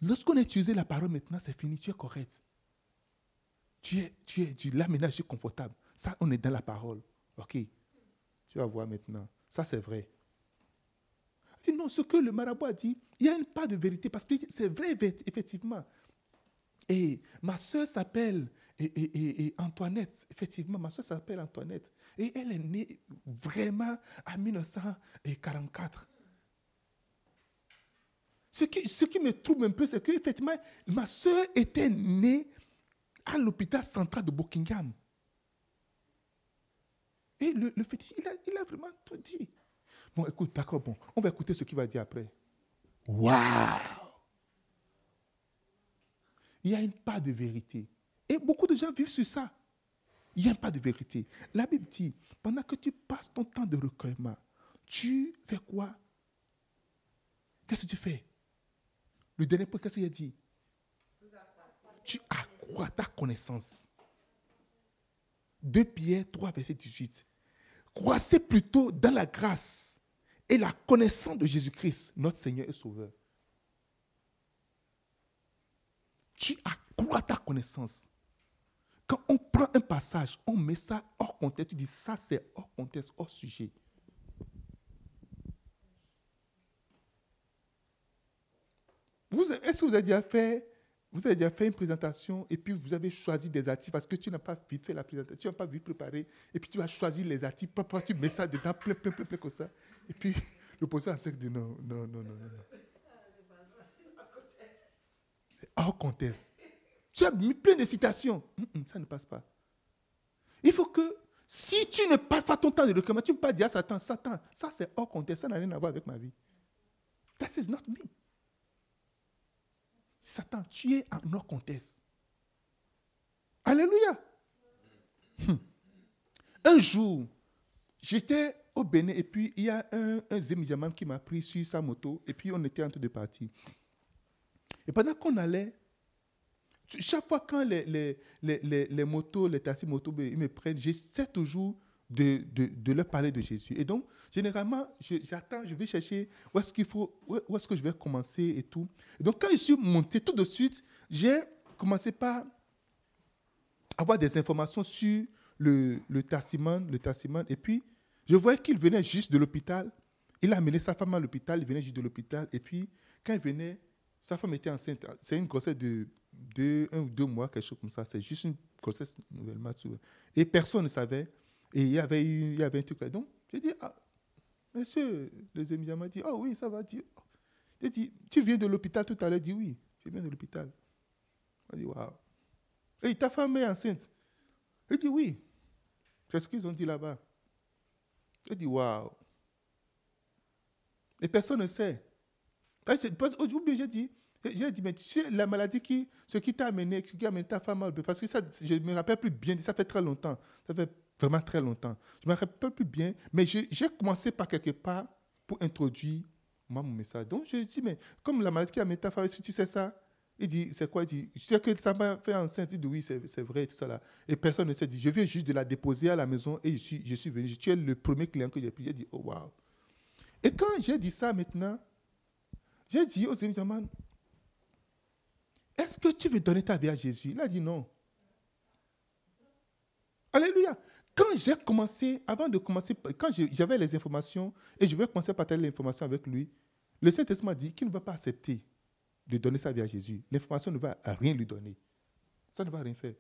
lorsqu'on a utilisé la parole maintenant, c'est fini, tu es correct. Tu es, tu es, confortable. Ça, on est dans la parole. OK. Tu vas voir maintenant. Ça, c'est vrai. Non, ce que le marabout a dit, il y a une part de vérité parce que c'est vrai, effectivement. Et ma soeur s'appelle et, Antoinette. Effectivement, ma soeur s'appelle Antoinette. Et elle est née vraiment en 1944. Ce qui, ce qui me trouble un peu, c'est qu'effectivement, ma soeur était née à l'hôpital central de Buckingham. Et le, le il a, a vraiment tout dit. Bon, écoute, d'accord, bon, on va écouter ce qu'il va dire après. Waouh! Il y a une part de vérité. Et beaucoup de gens vivent sur ça. Il n'y a pas de vérité. La Bible dit, pendant que tu passes ton temps de recueillement, tu fais quoi? Qu'est-ce que tu fais? Le dernier point, qu'est-ce qu'il a dit? Tu accrois ta connaissance. 2 Pierre 3, verset 18. Croissez plutôt dans la grâce et la connaissance de Jésus-Christ, notre Seigneur et Sauveur. Tu accrois ta connaissance. Quand on prend un passage, on met ça hors contexte, tu dis ça c'est hors contexte, hors sujet. Est-ce que vous avez déjà fait vous avez déjà fait une présentation et puis vous avez choisi des articles parce que tu n'as pas vite fait la présentation, tu n'as pas vite préparé et puis tu vas choisir les articles, tu mets ça dedans, plein, plein, plein, plein comme ça. Et puis le professeur a dit non, non, non, non, non. Hors contexte. Tu as mis plein de citations. ça ne passe pas. Il faut que, si tu ne passes pas ton temps de recueillement, tu ne peux pas dire à Satan, Satan, ça c'est hors contexte, ça n'a rien à voir avec ma vie. That is not me. Satan, tu es en hors contexte. Alléluia. Hmm. Un jour, j'étais au Bénin et puis il y a un, un qui m'a pris sur sa moto et puis on était en train de partir. Et pendant qu'on allait, chaque fois quand les, les, les, les motos, les taxis motos, ils me prennent, j'essaie toujours de, de, de, leur parler de Jésus. Et donc, généralement, j'attends, je, vais chercher où est-ce qu'il faut, où est-ce que je vais commencer et tout. Et donc, quand je suis monté tout de suite, j'ai commencé par avoir des informations sur le, le le taximan. Et puis, je voyais qu'il venait juste de l'hôpital. Il a amené sa femme à l'hôpital, il venait juste de l'hôpital. Et puis, quand il venait, sa femme était enceinte. C'est une grossesse de deux, un ou deux mois, quelque chose comme ça. C'est juste une grossesse nouvellement. Et personne ne savait. Et il y avait, il y avait un truc là. Donc, j'ai dit, ah, monsieur, les amis m'a dit, oh oui, ça va. J'ai dit, tu viens de l'hôpital tout à l'heure? Il dit, oui, je viens de l'hôpital. Il dit, waouh. Et ta femme est enceinte? Il dit, oui. C'est ce qu'ils ont dit là-bas. J'ai dit, waouh. Et personne ne sait. Aujourd'hui, j'ai dit, j'ai dit, mais tu sais, la maladie qui, ce qui t'a amené, ce qui a amené ta femme, parce que ça, je ne me rappelle plus bien, ça fait très longtemps. Ça fait vraiment très longtemps. Je ne me rappelle plus bien, mais j'ai commencé par quelque part pour introduire moi, mon message. Donc, je dis, mais comme la maladie qui a femme, si tu sais ça, il dit, c'est quoi? Il dit, tu sais que ça m'a fait enceinte. Il dit, oui, c'est vrai, tout ça là. Et personne ne s'est dit, je viens juste de la déposer à la maison et je suis, je suis venu. Tu es le premier client que j'ai pris. J'ai dit, oh, waouh. Et quand j'ai dit ça maintenant, j'ai dit aux amis, est-ce que tu veux donner ta vie à Jésus? Il a dit non. Alléluia. Quand j'ai commencé, avant de commencer, quand j'avais les informations et je vais commencer à partager l'information avec lui, Le Saint-Testament dit qu'il ne va pas accepter de donner sa vie à Jésus. L'information ne va rien lui donner. Ça ne va rien faire.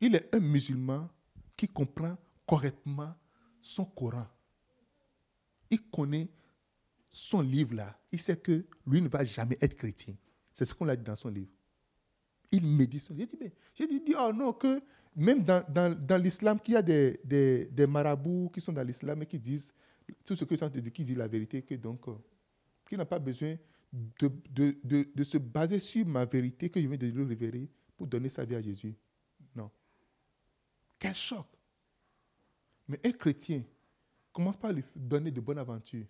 Il est un musulman qui comprend correctement son Coran. Il connaît son livre là. Il sait que lui ne va jamais être chrétien. C'est ce qu'on a dit dans son livre. Il médite. J'ai dit, mais, j'ai dit, oh non, que même dans, l'islam, qu'il y a des, marabouts qui sont dans l'islam et qui disent tout ce que ça qui dit la vérité, que donc, euh, qui n'a pas besoin de, de, de, de, se baser sur ma vérité que je viens de lui révéler pour donner sa vie à Jésus. Non. Quel choc. Mais un chrétien commence par lui donner de bonnes aventures.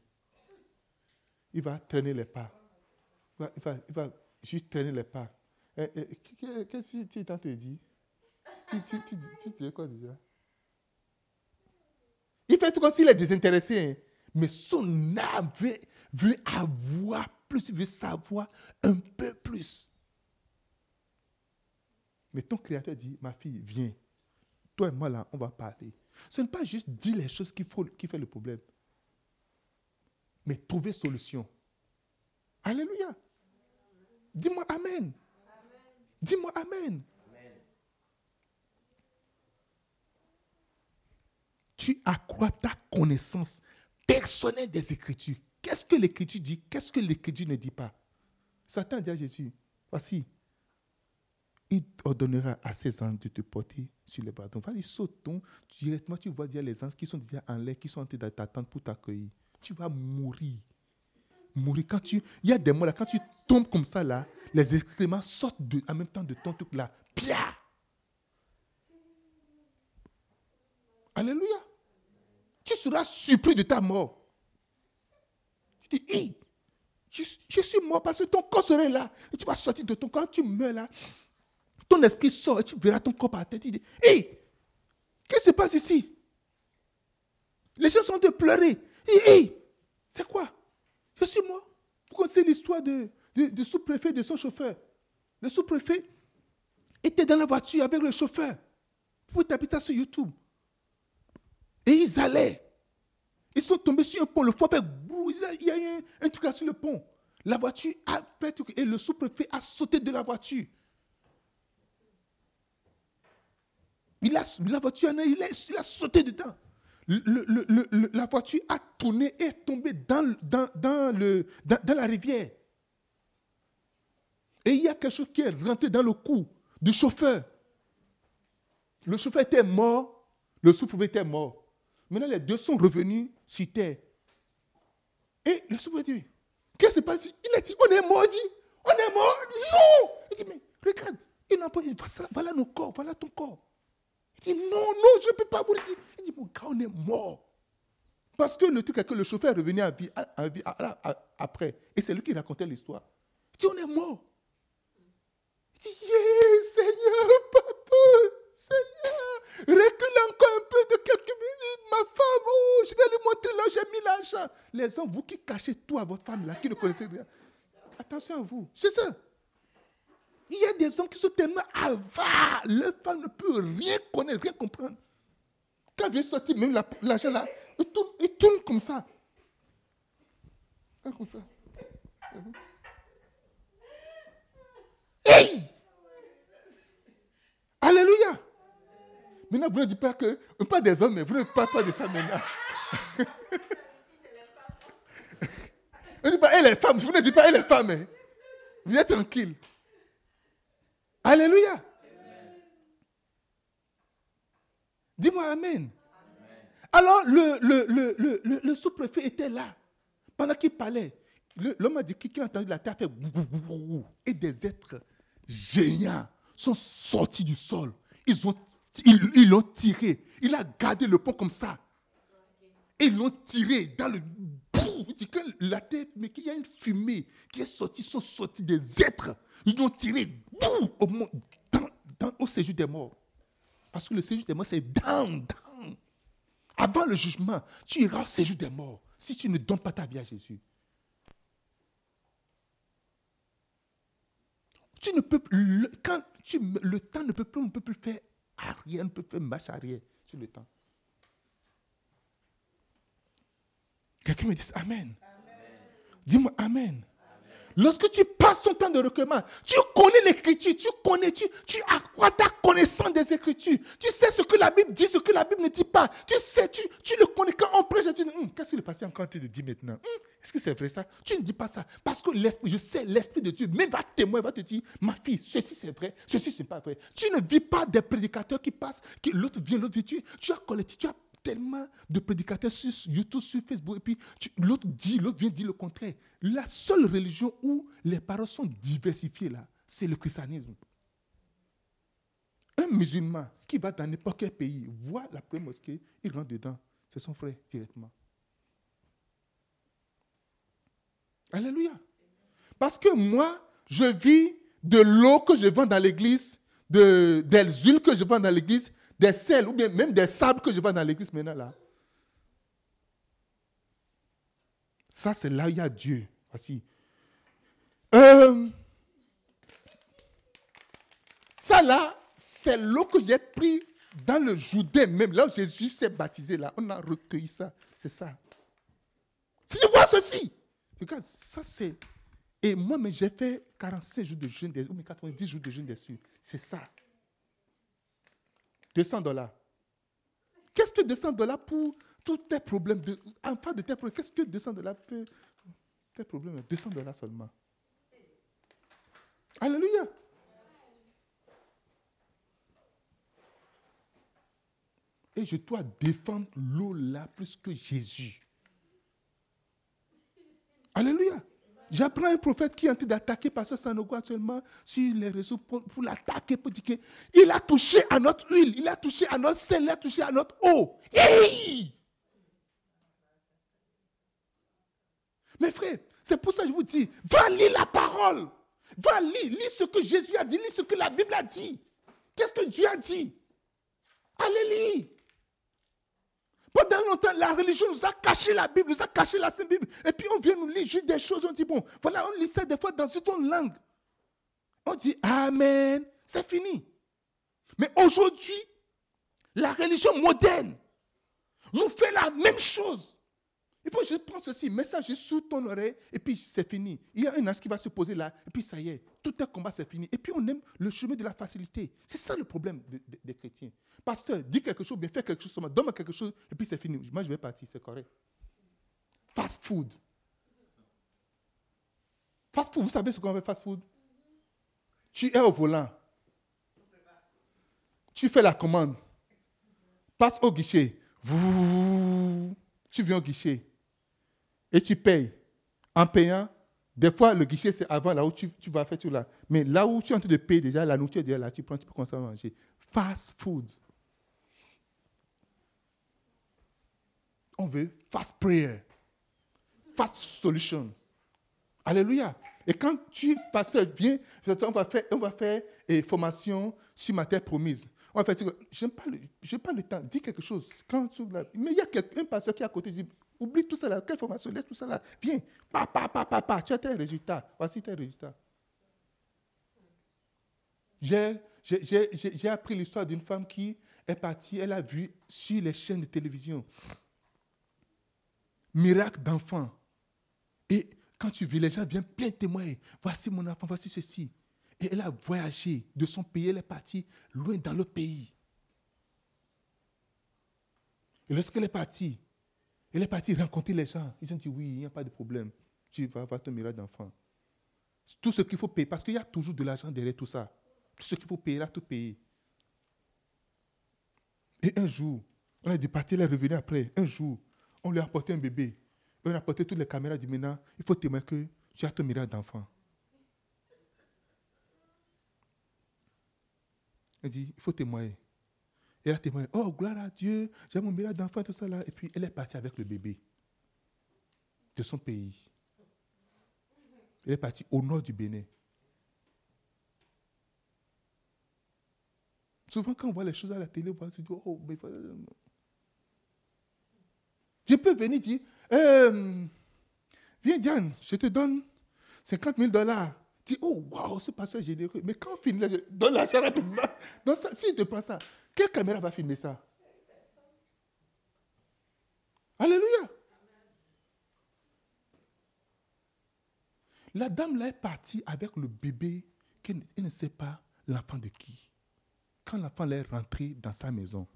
Il va traîner les pas. Il va, il va, juste traîner les pas. Qu'est-ce que tu te dit Tu, tu, tu, tu dis quoi déjà? Il fait tout comme s'il est désintéressé. Hein. Mais son âme veut, veut avoir plus, veut savoir un peu plus. Mais ton créateur dit, ma fille, viens. Toi et moi, là, on va parler. Ce n'est pas juste dire les choses qui, faut, qui fait le problème, mais trouver solution. Alléluia. Dis-moi Amen. Dis-moi Amen. Tu accrois ta connaissance personnelle des Écritures. Qu'est-ce que l'Écriture dit? Qu'est-ce que l'Écriture ne dit pas? Satan dit à Jésus, voici, il ordonnera à ses anges de te porter sur les bras. Donc, vas-y, saute directement, tu vois déjà les anges qui sont déjà en l'air, qui sont en train d'attendre pour t'accueillir. Tu vas mourir. Mourir. Quand tu, il y a des mots là, quand tu tombes comme ça là, les excréments sortent en même temps de ton truc là. Pia! Alléluia. Tu seras surpris de ta mort. Tu dis, hey, je, suis mort parce que ton corps serait là. Et tu vas sortir de ton corps, tu meurs là. Ton esprit sort et tu verras ton corps par tête. Tu dis, hé, qu'est-ce qui se passe ici? Les gens sont en train de pleurer. Hé, hé, c'est quoi? Je suis moi. Vous connaissez l'histoire de, de, sous-préfet de son chauffeur. Le sous-préfet était dans la voiture avec le chauffeur. Vous pouvez taper ça sur YouTube. Et ils allaient. Ils sont tombés sur un pont. Le fond fait Il y a eu un, truc là sur le pont. La voiture a et le sous-préfet a sauté de la voiture. Il a, la voiture, il a, sauté dedans. La voiture a tourné et est tombée dans, dans, dans, le, dans, la rivière. Et il y a quelque chose qui est rentré dans le cou du chauffeur. Le chauffeur était mort, le sous était mort. Maintenant, les deux sont revenus sur terre. Et le sous dit, qu'est-ce qui se passe? Il a dit, on est mort, il dit, on est mort. Non Il dit, mais regarde, il n'a pas dit, voilà nos corps, voilà ton corps. Il dit, non, non, je ne peux pas mourir. Il dit, mon gars, on est mort. Parce que le truc que le chauffeur est revenu à vie, à vie après. Et c'est lui qui racontait l'histoire. Il dit, on est mort. Il dit, yeah, Seigneur, papa, Seigneur, recule encore un peu de quelques minutes. Ma femme, oh, je vais lui montrer là j'ai mis l'argent. Les hommes, vous qui cachez tout à votre femme là, qui ne connaissez rien. Attention à vous. C'est ça. Il y a des hommes qui sont tellement avares, leur femme ne peut rien connaître, rien comprendre. Quand vient sortir même l'argent là, il tourne, il tourne comme ça. Comme ça. Hey! Alléluia! Maintenant, vous ne dites pas que, pas des hommes, mais vous ne parlez pas de ça maintenant. vous ne dites pas, elle est femme, vous ne dites pas, elle est femme. Hein. Vous êtes tranquille. Alléluia. Dis-moi Amen. Alors, le, le, le, le sous-préfet était là. Pendant qu'il parlait, l'homme a dit qu'il a entendu la terre faire et des êtres géants sont sortis du sol. Ils ont ils l'ont tiré. Il a gardé le pont comme ça. Et ils l'ont tiré dans le il dit que la tête, mais qu'il y a une fumée qui est sortie, sont sortis des êtres. Ils l'ont tiré au, dans, au séjour des morts. Parce que le séjour des morts, c'est down, down. Avant le jugement, tu iras au séjour des morts si tu ne donnes pas ta vie à Jésus. Tu ne peux quand tu, le temps ne peut plus, on ne peut plus faire arrière, on ne peut faire marche arrière sur le temps. Quelqu'un me dit Amen. Dis-moi Amen. Lorsque tu passes ton temps de recueillement, tu connais l'écriture, tu connais, tu, tu accrois ta connaissance des écritures. Tu sais ce que la Bible dit, ce que la Bible ne dit pas. Tu sais, tu, tu le connais quand on prêche. Tu dis, hum, qu'est-ce que le est encore de dire maintenant? Hum, Est-ce que c'est vrai ça? Tu ne dis pas ça. Parce que l'esprit, je sais, l'esprit de Dieu, même va témoigner, va te dire, ma fille, ceci c'est vrai, ceci c'est pas vrai. Tu ne vis pas des prédicateurs qui passent, qui l'autre vient, l'autre vient. Tu, tu as collecté, tu as tellement de prédicateurs sur YouTube, sur Facebook, et puis l'autre dit, l'autre vient dire le contraire. La seule religion où les paroles sont diversifiées, là, c'est le christianisme. Un musulman qui va dans n'importe quel pays, voit la première mosquée, il rentre dedans. C'est son frère directement. Alléluia. Parce que moi, je vis de l'eau que je vends dans l'église, de, des huiles que je vends dans l'église, des sels ou bien même des sables que je vois dans l'église maintenant là. Ça, c'est là où il y a Dieu. Voici. Euh, ça là, c'est l'eau que j'ai pris dans le Jourdain même, là où Jésus s'est baptisé là. On a recueilli ça. C'est ça. Si tu vois ceci, regarde, ça c'est. Et moi, mais j'ai fait 45 jours de jeûne, ou 90 jours de jeûne dessus. C'est ça. 200 dollars. Qu'est-ce que 200 dollars pour tous tes problèmes de, Enfin, de tes problèmes, qu'est-ce que 200 dollars peut tes problèmes 200 dollars seulement? Alléluia. Et je dois défendre l'eau là plus que Jésus. Alléluia. J'apprends un prophète qui est en train d'attaquer Pasteur Sanogo actuellement sur les réseaux pour, l'attaquer, pour dire qu'il a touché à notre huile, il a touché à notre sel, il a touché à notre eau. Mes frères, c'est pour ça que je vous dis, va lire la parole. Va lire, lis ce que Jésus a dit, lis ce que la Bible a dit. Qu'est-ce que Dieu a dit? Allez lire. Pendant longtemps, la religion nous a caché la Bible, nous a caché la Sainte Bible. Et puis on vient nous lire juste des choses, on dit, bon, voilà, on lit ça des fois dans une autre langue. On dit, Amen, c'est fini. Mais aujourd'hui, la religion moderne nous fait la même chose. Il faut juste prendre ceci, mets ça juste sous ton oreille, et puis c'est fini. Il y a un ange qui va se poser là, et puis ça y est, tout un combat, c'est fini. Et puis on aime le chemin de la facilité. C'est ça le problème des chrétiens. Pasteur, dis quelque chose, bien fais quelque chose, donne-moi quelque chose, et puis c'est fini. Moi, je vais partir, c'est correct. Fast food. Fast food, vous savez ce qu'on fait fast food? Tu es au volant. Tu fais la commande. Passe au guichet. Tu viens au guichet et tu payes. En payant, des fois, le guichet, c'est avant, là où tu, vas faire tout là. Mais là où tu es en train de payer déjà, la nourriture déjà là, tu prends, tu peux commencer à manger. Fast food. On veut fast prayer. Fast solution. Alléluia. Et quand tu, pasteur, viens, on va faire, on va faire une formation sur ma terre promise. On va faire, je n'ai pas, le temps. Dis quelque chose. Mais il y a un pasteur qui est à côté, dit, Oublie tout ça là. Quelle formation? Laisse tout ça là. Viens. Pa, pa, pa, pa, pa. Tu as tes résultats. Voici tes résultats. J'ai appris l'histoire d'une femme qui est partie, elle a vu sur les chaînes de télévision miracle d'enfant. Et quand tu vis, les gens viennent plein témoigner. Voici mon enfant, voici ceci. Et elle a voyagé de son pays, elle est partie loin dans l'autre pays. Et lorsqu'elle est partie, elle est partie rencontrer les gens. Ils ont dit oui, il n'y a pas de problème. Tu vas avoir ton miracle d'enfant. Tout ce qu'il faut payer, parce qu'il y a toujours de l'argent derrière tout ça. Tout ce qu'il faut payer, là, tout payer. Et un jour, on a partir, elle est revenue après. Un jour, on lui a apporté un bébé. On a apporté toutes les caméras du maintenant. Il faut témoigner que tu as ton miracle d'enfant. Elle dit, il faut témoigner. Elle a témoigné, oh, gloire à Dieu, j'ai mon miracle d'enfant, tout ça là. Et puis elle est partie avec le bébé de son pays. Elle est partie au nord du Bénin. Souvent, quand on voit les choses à la télé, on voit, se dire, oh, mais... Je peux venir dire, euh, viens Diane, je te donne 50 000 dollars. Dis, oh, waouh, ce pasteur généreux. Mais quand on finit, je donne l'argent rapidement. Donc, ça, si je te prends ça, quelle caméra va filmer ça? Alléluia. La dame là est partie avec le bébé qu'elle ne sait pas l'enfant de qui. Quand l'enfant est rentré dans sa maison,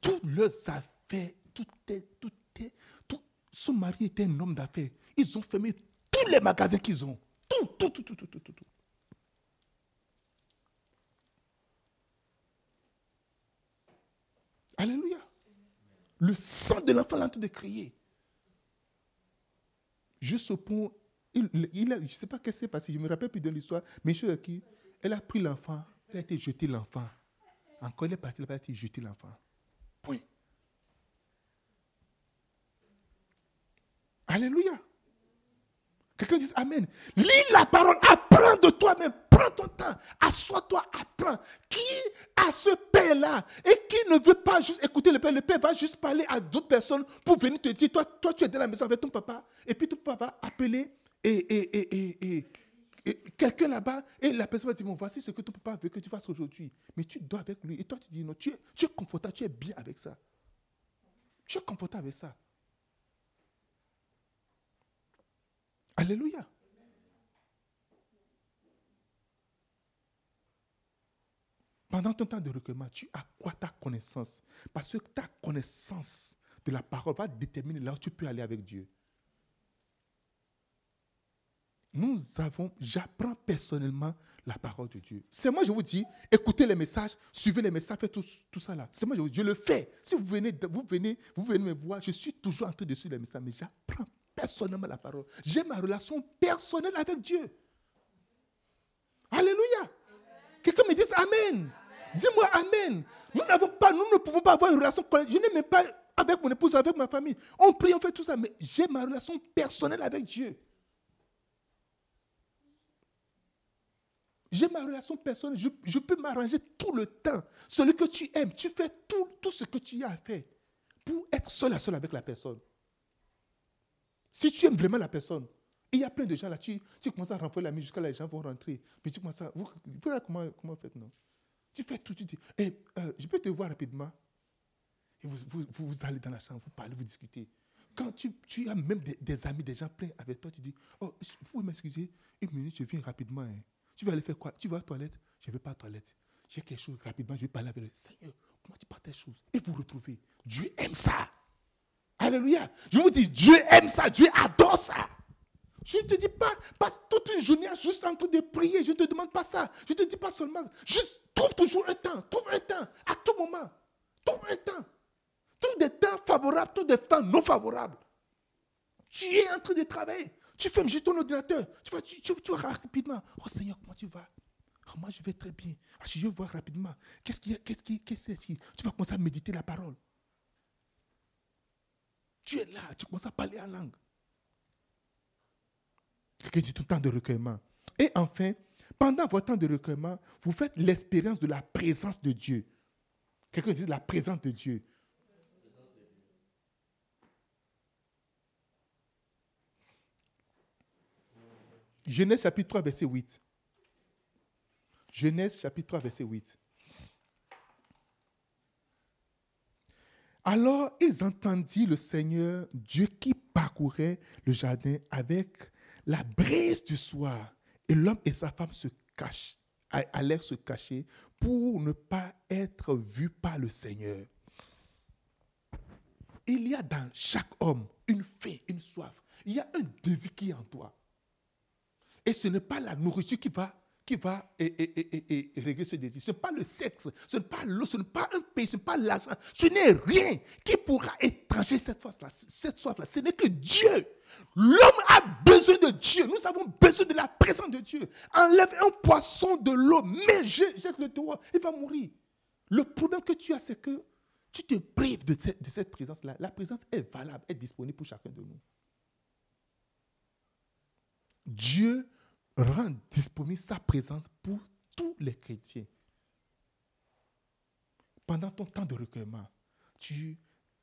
toutes leurs affaires, tout est, tout est, tout, son mari était un homme d'affaires. Ils ont fermé tous les magasins qu'ils ont. Tout, tout, tout, tout, tout, tout, tout. Alléluia. Le sang de l'enfant train de crier. Juste au point, il, je ne sais pas ce qui s'est passé, je ne me rappelle plus de l'histoire, mais je qui, elle a pris l'enfant, elle a été jetée l'enfant. Encore, elle est partie, elle a été jetée l'enfant. Point. Alléluia. Quelqu'un dit Amen. Lis la parole, apprends de toi-même, prends ton temps, assois-toi, apprends. Qui a ce Père-là et qui ne veut pas juste écouter le Père Le Père va juste parler à d'autres personnes pour venir te dire toi, toi, tu es dans la maison avec ton papa, et puis ton papa va appeler et, et, et, et quelqu'un là-bas, et la personne va dire bon, Voici ce que ton papa veut que tu fasses aujourd'hui. Mais tu dois avec lui. Et toi, tu dis Non, tu es, tu es confortable, tu es bien avec ça. Tu es confortable avec ça. Alléluia. Pendant ton temps de recueillement, tu accrois ta connaissance? Parce que ta connaissance de la parole va déterminer là où tu peux aller avec Dieu. Nous avons, j'apprends personnellement la parole de Dieu. C'est moi, je vous dis, écoutez les messages, suivez les messages, faites tout, ça là. C'est moi, je, je, le fais. Si vous venez, vous venez, vous venez me voir, je suis toujours en train de suivre les messages, mais j'apprends personnellement la parole. J'ai ma relation personnelle avec Dieu. Alléluia. Quelqu'un me dise Amen. Dis-moi Amen. Nous n'avons pas, nous ne pouvons pas avoir une relation. Je n'ai même pas avec mon épouse, avec ma famille. On prie, on fait tout ça, mais j'ai ma relation personnelle avec Dieu. J'ai ma relation personnelle. Je, peux m'arranger tout le temps. Celui que tu aimes, tu fais tout, tout ce que tu as à faire pour être seul à seul avec la personne. Si tu aimes vraiment la personne, il y a plein de gens là, tu, tu commences à renflouer la nuit jusqu'à là, les gens vont rentrer. Puis tu commences à. Vous, voyez comment, comment vous faites, non? Tu fais tout, tu dis eh, euh, Je peux te voir rapidement. Et vous, vous, vous, allez dans la chambre, vous parlez, vous discutez. Quand tu, tu as même des, amis, des gens pleins avec toi, tu dis Oh, vous pouvez m'excuser, une minute, je viens rapidement. Hein. Tu vas aller faire quoi? Tu vas à la toilette Je ne vais pas à la toilette. J'ai quelque chose rapidement, je vais parler avec le Seigneur. Comment tu parles tes choses? Et vous retrouvez. Dieu aime ça. Alléluia. Je vous dis, Dieu aime ça, Dieu adore ça. Je ne te dis pas, passe toute une journée juste en train de prier. Je ne te demande pas ça. Je ne te dis pas seulement. Juste trouve toujours un temps. Trouve un temps. À tout moment. Trouve un temps. Trouve des temps favorables, tous des temps non favorables. Tu es en train de travailler. Tu fermes juste ton ordinateur. Tu vas, tu, tu, vas rapidement. Oh Seigneur, comment tu vas? Oh, Moi, je vais très bien. Ah, je vais voir rapidement. Qu'est-ce qui, qu'est-ce qui, qu'est-ce qui? Tu vas commencer à méditer la parole. Tu es là, tu commences à parler en langue. Tout temps de recueillement. Et enfin, pendant votre temps de recueillement, vous faites l'expérience de la présence de Dieu. Quelqu'un dit la présence de Dieu. Genèse chapitre 3, verset 8. Genèse chapitre 3, verset 8. Alors ils entendirent le Seigneur Dieu qui parcourait le jardin avec la brise du soir. Et l'homme et sa femme se cachent, allèrent se cacher pour ne pas être vus par le Seigneur. Il y a dans chaque homme une faim, une soif. Il y a un désir qui est en toi. Et ce n'est pas la nourriture qui va qui va régler ce désir. Ce n'est pas le sexe, ce n'est pas l'eau, ce n'est pas un pays, ce n'est pas l'argent. Ce n'est rien qui pourra étranger cette soif-là. Cette soif-là, ce n'est que Dieu. L'homme a besoin de Dieu. Nous avons besoin de la présence de Dieu. Enlève un poisson de l'eau, mais jette le dehors, il va mourir. Le problème que tu as, c'est que tu te prives de cette, de cette présence-là. La présence est valable, est disponible pour chacun de nous. Dieu rend disponible sa présence pour tous les chrétiens. Pendant ton temps de recueillement, tu,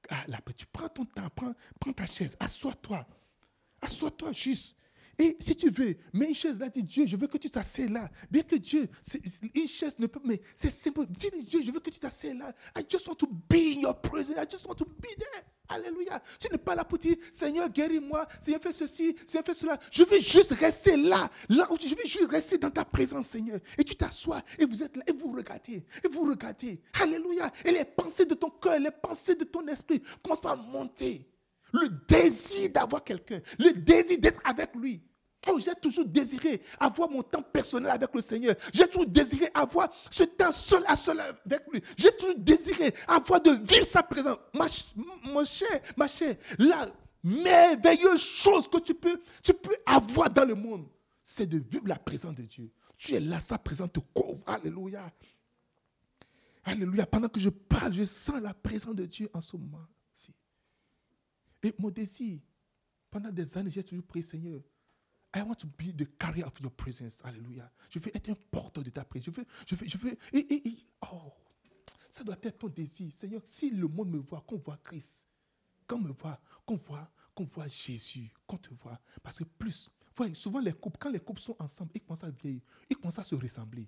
ah, tu prends ton temps, prends, prends ta chaise, assois-toi. Assois-toi juste. Et si tu veux, mets une chaise là, dis Dieu, je veux que tu t'assieds là. Bien que Dieu, une chaise ne peut, mais c'est simple. Dis Dieu, je veux que tu t'assieds là. I just want to be in your presence. I just want to be there. Alléluia. Tu n'es pas là pour dire, Seigneur, guéris-moi. Seigneur, fais ceci. Seigneur, fais cela. Je veux juste rester là. Là où je veux juste rester dans ta présence, Seigneur. Et tu t'assois et vous êtes là et vous regardez. Et vous regardez. Alléluia. Et les pensées de ton cœur, les pensées de ton esprit commencent à monter. Le désir d'avoir quelqu'un. Le désir d'être avec lui. Oh, j'ai toujours désiré avoir mon temps personnel avec le Seigneur. J'ai toujours désiré avoir ce temps seul à seul avec lui. J'ai toujours désiré avoir de vivre sa présence. Ma, mon cher, ma chère, la merveilleuse chose que tu peux, tu peux avoir dans le monde, c'est de vivre la présence de Dieu. Tu es là, sa présence te couvre. Alléluia. Alléluia. Pendant que je parle, je sens la présence de Dieu en ce moment-ci. Et mon désir, pendant des années, j'ai toujours prié, Seigneur, I want to be the carrier of your presence. Alléluia. Je veux être un porteur de ta présence. Je veux, je veux, je veux. Et, oh, ça doit être ton désir. Seigneur, si le monde me voit, qu'on voit Christ, qu'on me voit, qu'on voit, qu'on voit Jésus, qu'on te voit. Parce que plus, voyez, souvent les couples, quand les couples sont ensemble, ils commencent à vieillir, ils commencent à se ressembler.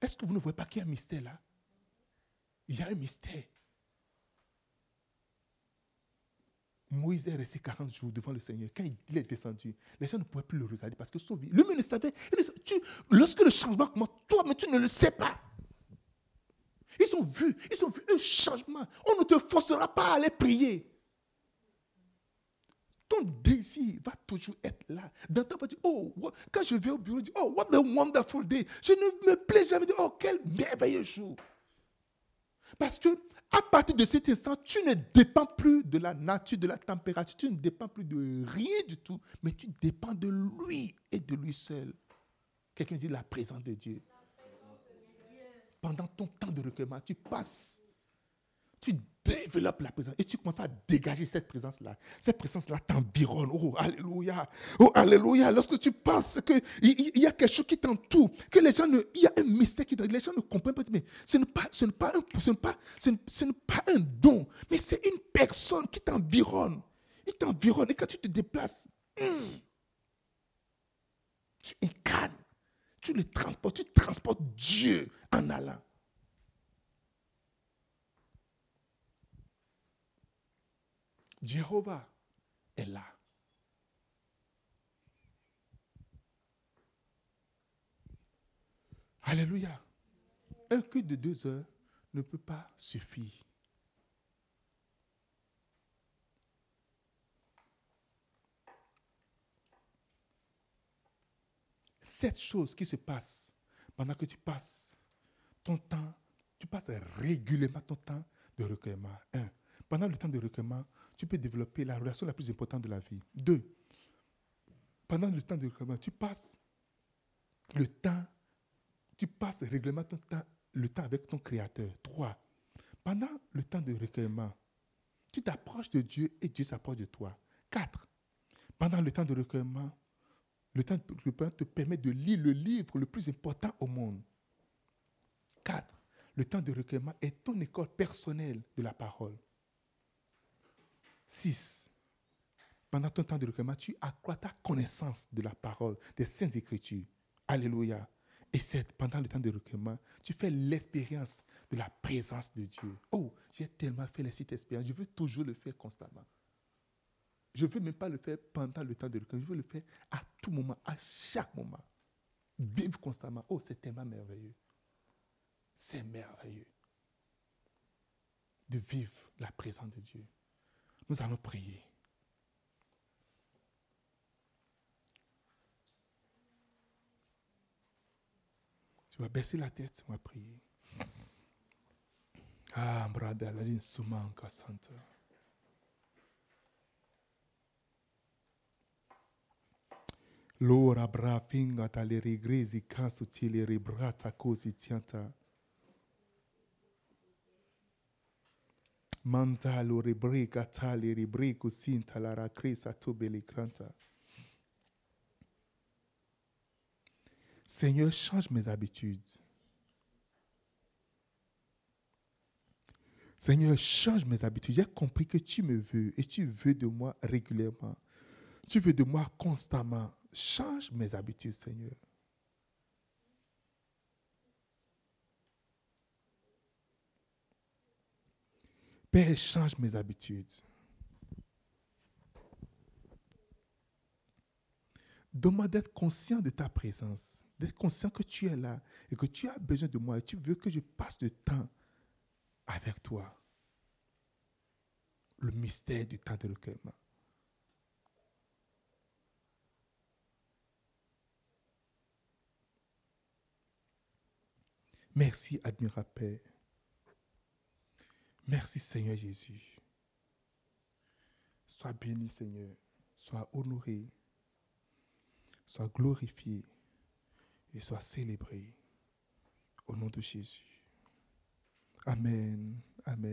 Est-ce que vous ne voyez pas qu'il y a un mystère là? Il y a un mystère. Moïse est resté 40 jours devant le Seigneur. Quand il est descendu, les gens ne pouvaient plus le regarder parce que. Lui-même ne savait. lorsque le changement commence, toi, mais tu ne le sais pas. Ils ont vu, ils ont vu un changement. On ne te forcera pas à aller prier. Ton désir va toujours être là. Dans ta voiture, oh, quand je vais au bureau, je oh, what a wonderful day. Je ne me plais jamais de, oh, quel merveilleux jour. Parce que à partir de cet instant, tu ne dépends plus de la nature, de la température, tu ne dépends plus de rien du tout, mais tu dépends de lui et de lui seul. Quelqu'un dit la présence de Dieu. Pendant ton temps de recueillement, tu passes tu développes la présence et tu commences à dégager cette présence-là. Cette présence-là t'environne. Oh, alléluia. Oh, alléluia. Lorsque tu penses qu'il y, a quelque chose qui t'entoure, que les gens ne, il y a un mystère qui les gens ne comprennent pas, mais ce n'est pas, pas, un, pas, pas un don, mais c'est une personne qui t'environne. Il t'environne et quand tu te déplaces, hmm, tu incarnes, tu le transportes, tu transportes Dieu en allant. Jéhovah est là. Alléluia. Un culte de deux heures ne peut pas suffire. Cette chose qui se passe pendant que tu passes ton temps, tu passes régulièrement ton temps de recueillement. Un, pendant le temps de recueillement, tu peux développer la relation la plus importante de la vie. Deux, pendant le temps de recueillement, tu passes le temps, tu passes régulièrement ton temps, le temps avec ton Créateur. Trois, pendant le temps de recueillement, tu t'approches de Dieu et Dieu s'approche de toi. Quatre, pendant le temps de recueillement, le temps de recueillement te permet de lire le livre le plus important au monde. Quatre, le temps de recueillement est ton école personnelle de la parole. 6. Pendant ton temps de recueillement, tu accrois ta connaissance de la parole, des saintes écritures. Alléluia. Et 7. Pendant le temps de recueillement, tu fais l'expérience de la présence de Dieu. Oh, j'ai tellement fait les sites expériences, je veux toujours le faire constamment. Je ne veux même pas le faire pendant le temps de recueillement, je veux le faire à tout moment, à chaque moment. Vivre constamment. Oh, c'est tellement merveilleux. C'est merveilleux de vivre la présence de Dieu. Nous allons prier. Tu vas baisser la tête, on va prier. Ah, brada, la ligne santa. L'ora brafinga così tianta. Mantalo tali ribriku sinta la rakrisa tubeli granta. Seigneur, change mes habitudes. Seigneur, change mes habitudes. J'ai compris que tu me veux et tu veux de moi régulièrement. Tu veux de moi constamment. change mes habitudes, Seigneur. Père, change mes habitudes. Donne-moi d'être conscient de ta présence, d'être conscient que tu es là et que tu as besoin de moi et tu veux que je passe du temps avec toi. Le mystère du temps de recueillement. Merci, admirable Père. Merci, Seigneur Jésus. Sois béni, Seigneur. Sois honoré. Sois glorifié. Et sois célébré. Au nom de Jésus. Amen. Amen.